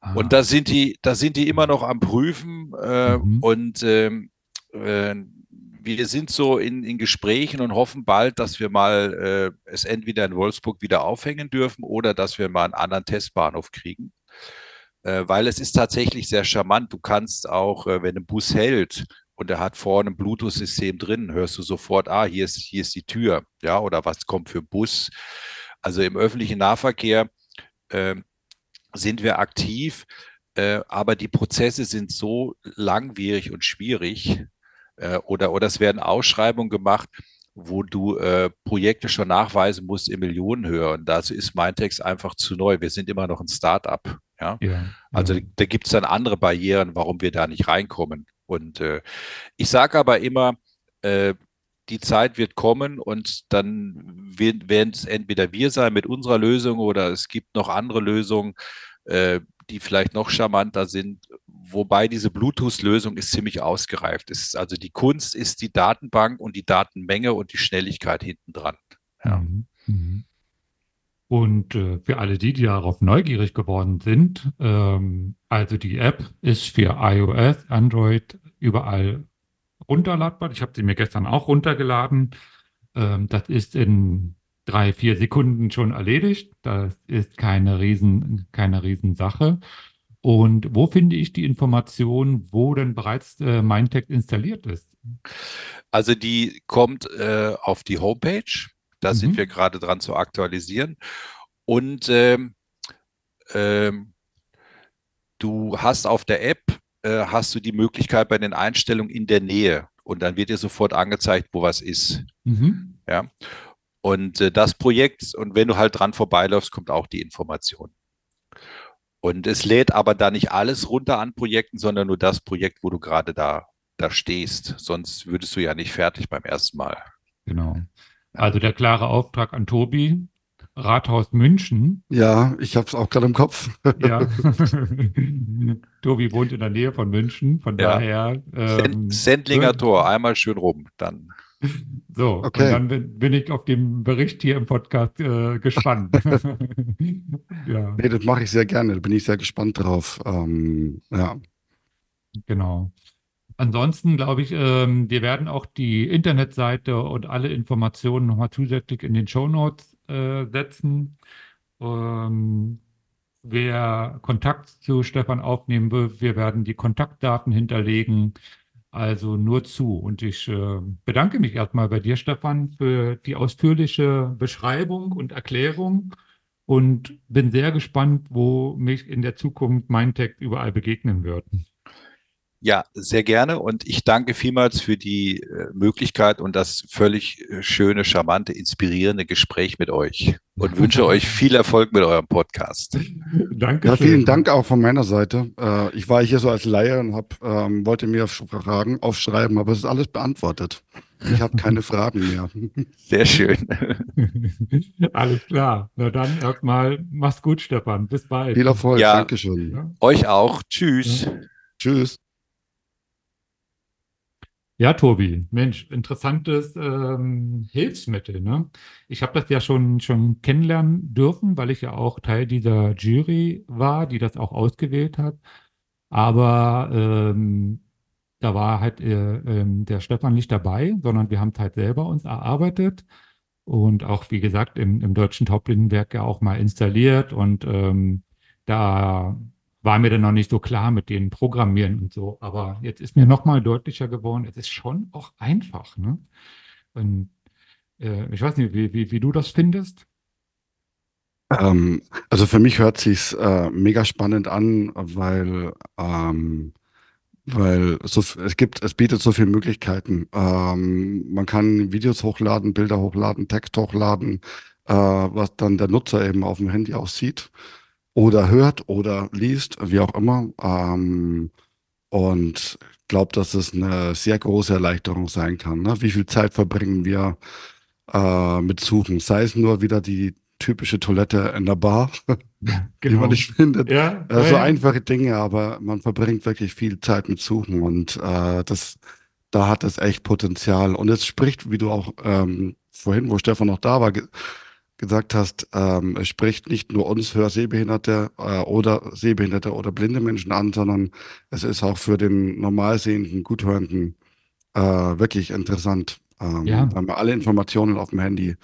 ah,
Und da sind die, da sind die immer noch am Prüfen äh,
Mhm.
und ähm, äh, wir sind so in, in Gesprächen und hoffen bald, dass wir mal äh, es entweder in Wolfsburg wieder aufhängen dürfen oder dass wir mal einen anderen Testbahnhof kriegen. Äh, weil es ist tatsächlich sehr charmant. Du kannst auch, äh, wenn ein Bus hält und er hat vorne ein Bluetooth-System drin, hörst du sofort, ah, hier ist, hier ist die Tür, ja, oder was kommt für Bus. Also im öffentlichen Nahverkehr ähm, sind wir aktiv, äh, aber die Prozesse sind so langwierig und schwierig äh, oder, oder es werden Ausschreibungen gemacht, wo du äh, Projekte schon nachweisen musst in Millionenhöhe. Und dazu ist Mindtext einfach zu neu. Wir sind immer noch ein Start-up. Ja?
ja,
Also
ja.
da gibt es dann andere Barrieren, warum wir da nicht reinkommen. Und äh, ich sage aber immer, äh, die Zeit wird kommen und dann werden es entweder wir sein mit unserer Lösung oder es gibt noch andere Lösungen, äh, die vielleicht noch charmanter sind. Wobei diese Bluetooth-Lösung ist ziemlich ausgereift. Es ist, also die Kunst ist die Datenbank und die Datenmenge und die Schnelligkeit hinten dran. Ja.
Mhm. Und äh, für alle die, die darauf neugierig geworden sind, ähm, also die App ist für iOS, Android überall runterladbar. Ich habe sie mir gestern auch runtergeladen. Ähm, das ist in drei, vier Sekunden schon erledigt. Das ist keine riesen, keine Riesensache. Und wo finde ich die Information, wo denn bereits äh, Mindtext installiert ist?
Also die kommt äh, auf die Homepage. Da
Mhm.
sind wir gerade dran zu aktualisieren. Und ähm, ähm, du hast auf der App äh, hast du die Möglichkeit bei den Einstellungen in der Nähe und dann wird dir sofort angezeigt, wo was ist.
Mhm.
Ja. Und äh, das Projekt, und wenn du halt dran vorbeiläufst, kommt auch die Information. Und es lädt aber da nicht alles runter an Projekten, sondern nur das Projekt, wo du gerade da, da stehst. Sonst würdest du ja nicht fertig beim ersten Mal.
Genau. Also der klare Auftrag an Tobi, Rathaus München.
Ja, ich habe es auch gerade im Kopf.
Ja. [LAUGHS] [LAUGHS] Tobi wohnt in der Nähe von München, von
Ja.
daher. Ähm,
Sendlinger
so,
Tor, einmal schön rum. Dann
So,
Okay.
und dann bin, bin ich auf den Bericht hier im Podcast äh, gespannt. [LAUGHS] ja,
Nee, das mache ich sehr gerne. Da bin ich sehr gespannt drauf. Ähm, ja.
genau. Ansonsten glaube ich, ähm, wir werden auch die Internetseite und alle Informationen nochmal zusätzlich in den Shownotes äh, setzen. Ähm, wer Kontakt zu Stefan aufnehmen will, wir werden die Kontaktdaten hinterlegen. Also nur zu. Und ich äh, bedanke mich erstmal bei dir, Stefan, für die ausführliche Beschreibung und Erklärung und bin sehr gespannt, wo mich in der Zukunft Mindtech überall begegnen wird.
Ja, sehr gerne und ich danke vielmals für die äh, Möglichkeit und das völlig äh, schöne, charmante, inspirierende Gespräch mit euch und [LAUGHS] wünsche euch viel Erfolg mit eurem Podcast. [LAUGHS]
Danke.
Ja, vielen Dank auch von meiner Seite. Äh, ich war hier so als Laie und hab, ähm, wollte mir Fragen aufschreiben, aber es ist alles beantwortet. Ich habe keine [LAUGHS] Fragen mehr.
Sehr schön.
Alles klar. Na dann erstmal, mach's gut, Stefan. Bis bald.
Viel Erfolg.
Ja.
Dankeschön.
Ja.
Euch auch. Tschüss.
Tschüss.
Ja, Tobi, Mensch, interessantes ähm, Hilfsmittel, ne? Ich habe das ja schon, schon kennenlernen dürfen, weil ich ja auch Teil dieser Jury war, die das auch ausgewählt hat. Aber ähm, da war halt äh, ähm, der Stefan nicht dabei, sondern wir haben es halt selber uns erarbeitet und auch, wie gesagt, im, im Deutschen Taubblindenwerk ja auch mal installiert und ähm, da war mir dann noch nicht so klar mit den Programmieren und so. Aber jetzt ist mir nochmal deutlicher geworden, es ist schon auch einfach. Ne? Und äh, ich weiß nicht, wie, wie, wie du das findest.
Ähm, also für mich hört sich's äh, mega spannend an, weil, ähm, weil so, es gibt, es bietet so viele Möglichkeiten. Ähm, man kann Videos hochladen, Bilder hochladen, Text hochladen, äh, was dann der Nutzer eben auf dem Handy auch sieht oder hört oder liest, wie auch immer. Ähm, und ich glaube, dass es eine sehr große Erleichterung sein kann. Ne? Wie viel Zeit verbringen wir äh, mit Suchen? Sei es nur wieder die typische Toilette in der Bar, [LAUGHS] die man nicht findet.
Ja,
Äh, so
ja,
einfache Dinge, aber man verbringt wirklich viel Zeit mit Suchen und äh, das, da hat es echt Potenzial. Und es spricht, wie du auch ähm, vorhin, wo Stefan noch da war, gesagt hast, ähm, es spricht nicht nur uns Hörsehbehinderte äh, oder Sehbehinderte oder blinde Menschen an, sondern es ist auch für den Normalsehenden, Guthörenden äh, wirklich interessant, ähm,
Ja.
weil man alle Informationen auf dem Handy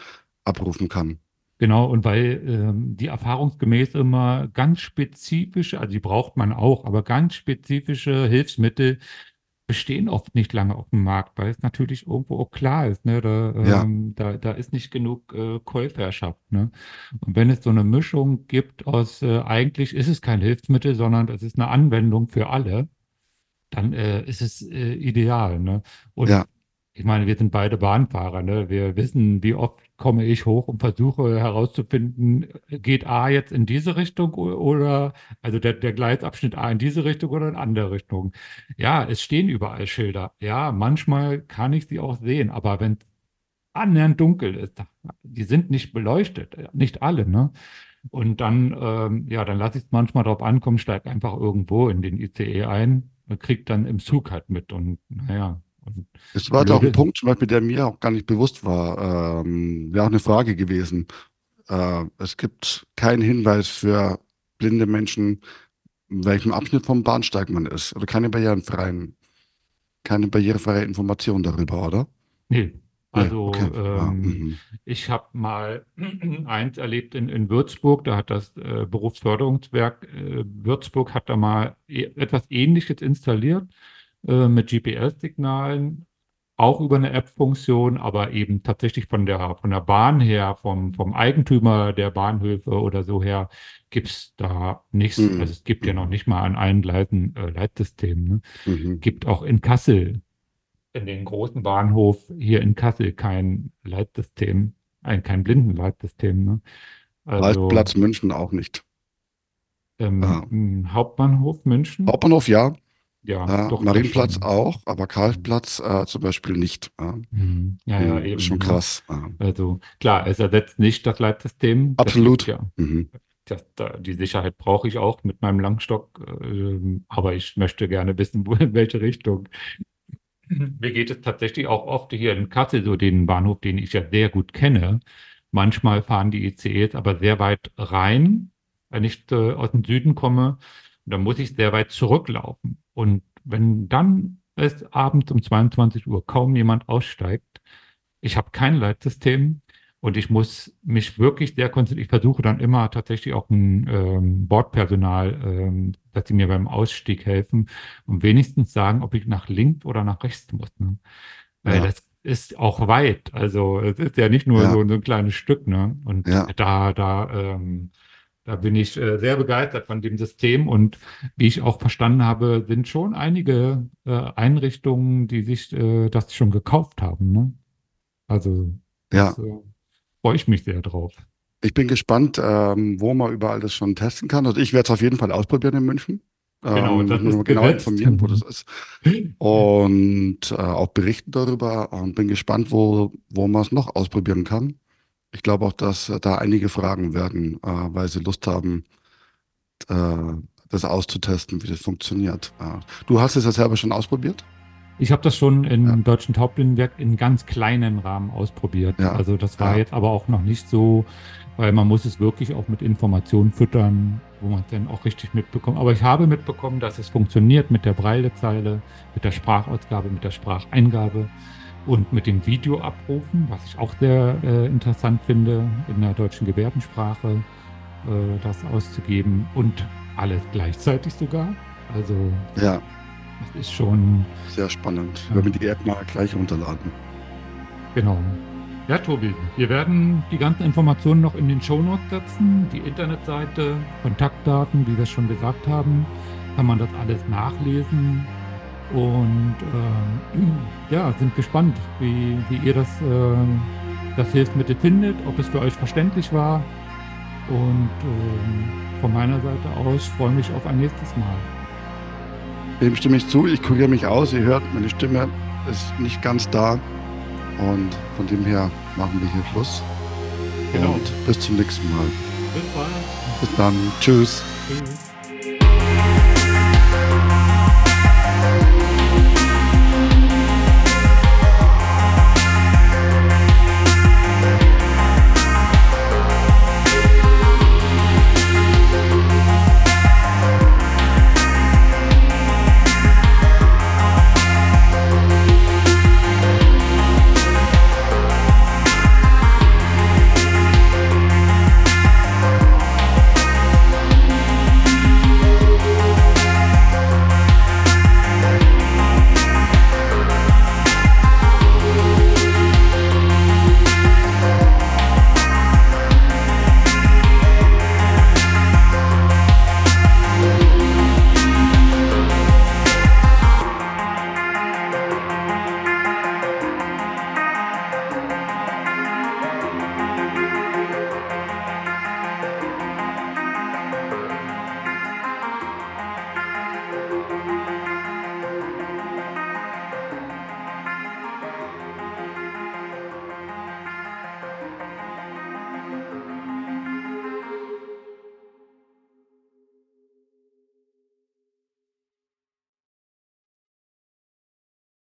abrufen kann.
Genau, und weil ähm, die erfahrungsgemäß immer ganz spezifische, also die braucht man auch, aber ganz spezifische Hilfsmittel bestehen oft nicht lange auf dem Markt, weil es natürlich irgendwo auch klar ist, ne? Da,
Ja.
ähm, da, da ist nicht genug äh, Käuferschaft, ne? Und wenn es so eine Mischung gibt aus, äh, eigentlich ist es kein Hilfsmittel, sondern es ist eine Anwendung für alle, dann äh, ist es äh, ideal, ne? Und
Ja.
Ich meine, wir sind beide Bahnfahrer, ne? Wir wissen, wie oft komme ich hoch und versuche herauszufinden, geht A jetzt in diese Richtung oder, also der, der Gleisabschnitt A in diese Richtung oder in andere Richtung. Ja, es stehen überall Schilder. Ja, manchmal kann ich sie auch sehen, aber wenn annähernd dunkel ist, die sind nicht beleuchtet, nicht alle, ne? Und dann, ähm, ja, dann lasse ich es manchmal drauf ankommen, steige einfach irgendwo in den ICE ein und kriege dann im Zug halt mit und naja. Und
Das war jetzt auch ein
Blöde-
Punkt, zum Beispiel, der mir auch gar nicht bewusst war. Ähm, Wäre auch eine Frage gewesen. Äh, es gibt keinen Hinweis für blinde Menschen, in welchem Abschnitt vom Bahnsteig man ist. Oder keine barrierenfreien, keine barrierefreie Information darüber, oder?
Nee, also
okay. Ah,
ähm,
mhm.
ich habe mal [CLEARS THROAT] eins erlebt in, in Würzburg, da hat das äh, Berufsförderungswerk äh, Würzburg hat da mal e etwas Ähnliches installiert äh, mit GPS-Signalen, auch über eine App-Funktion, aber eben tatsächlich von der, von der Bahn her, vom, vom Eigentümer der Bahnhöfe oder so her, gibt es da nichts.
Mhm.
Also es gibt ja noch nicht mal an allen Gleisen äh, Leitsystem. Ne?
Mhm.
gibt auch in Kassel, in den großen Bahnhof hier in Kassel kein Leitsystem, ein, kein Blindenleitsystem. Ne? Also
Waldplatz München auch nicht.
ähm,
Ah.
Hauptbahnhof München,
Hauptbahnhof ja,
ja,
äh,
doch, das
Marienplatz
schon.
auch, aber Karlsplatz äh, zum Beispiel nicht. Ja,
Mhm. Ja, ja,
Mhm,
eben.
schon
ne?
krass. Ja.
Also klar, es ersetzt nicht das Leitsystem. Das
Absolut.
gibt ja.
Mhm.
Das, da, die Sicherheit brauche ich auch mit meinem Langstock, ähm, aber ich möchte gerne wissen, wo, in welche Richtung. Mir geht es tatsächlich auch oft hier in Kassel, so den Bahnhof, den ich ja sehr gut kenne. Manchmal fahren die ICEs aber sehr weit rein, wenn ich äh, aus dem Süden komme. Dann muss ich sehr weit zurücklaufen. Und wenn dann es abends um 22 Uhr kaum jemand aussteigt, ich habe kein Leitsystem und ich muss mich wirklich sehr konzentrieren. Ich versuche dann immer tatsächlich auch ein ähm, Bordpersonal, ähm, dass sie mir beim Ausstieg helfen und wenigstens sagen, ob ich nach links oder nach rechts muss. Ne? Weil
Ja.
das ist auch weit. Also es ist ja nicht nur
Ja.
so, so ein kleines Stück. Ne? Und
Ja.
da, da, ähm, Da bin ich äh, sehr begeistert von dem System und wie ich auch verstanden habe, sind schon einige äh, Einrichtungen, die sich äh, das schon gekauft haben. Ne? Also
Ja,
äh, freue ich mich sehr drauf.
ich bin gespannt, ähm, wo man überall das schon testen kann. Also ich werde es auf jeden Fall ausprobieren in München.
Genau,
Ähm,
das
muss
ist
genau
gesetzt.
informieren, wo das ist. [LAUGHS] Und äh, auch berichten darüber. Und bin gespannt, wo, wo man es noch ausprobieren kann. Ich glaube auch, dass äh, da einige fragen werden, äh, weil sie Lust haben, äh, das auszutesten, wie das funktioniert. Du hast es ja selber schon ausprobiert?
Ich habe das schon im
Ja.
Deutschen Taublindenwerk in ganz kleinen Rahmen ausprobiert.
Ja.
Also das war
Ja.
jetzt aber auch noch nicht so, weil man muss es wirklich auch mit Informationen füttern, wo man es dann auch richtig mitbekommt. Aber ich habe mitbekommen, dass es funktioniert mit der Breilezeile, mit der Sprachausgabe, mit der Spracheingabe und mit dem Videoabrufen, was ich auch sehr äh, interessant finde, in der deutschen Gebärdensprache äh, das auszugeben und alles gleichzeitig sogar. Also
Ja,
das ist schon
sehr spannend.
Ja.
Wir werden die App mal gleich runterladen.
Genau. Ja, Tobi, wir werden die ganzen Informationen noch in den Shownotes setzen, die Internetseite, Kontaktdaten, wie wir es schon gesagt haben, kann man das alles nachlesen und ähm, ja, sind gespannt, wie, wie ihr das, ähm, das Hilfsmittel findet, ob es für euch verständlich war und ähm, von meiner Seite aus freue mich auf ein nächstes Mal.
Dem stimme ich zu. Ich kuriere mich aus. Ihr hört, meine Stimme ist nicht ganz da. Und von dem her machen wir hier Schluss.
Genau.
Und bis zum nächsten Mal.
Bis bald.
Bis dann. Tschüss.
Tschüss.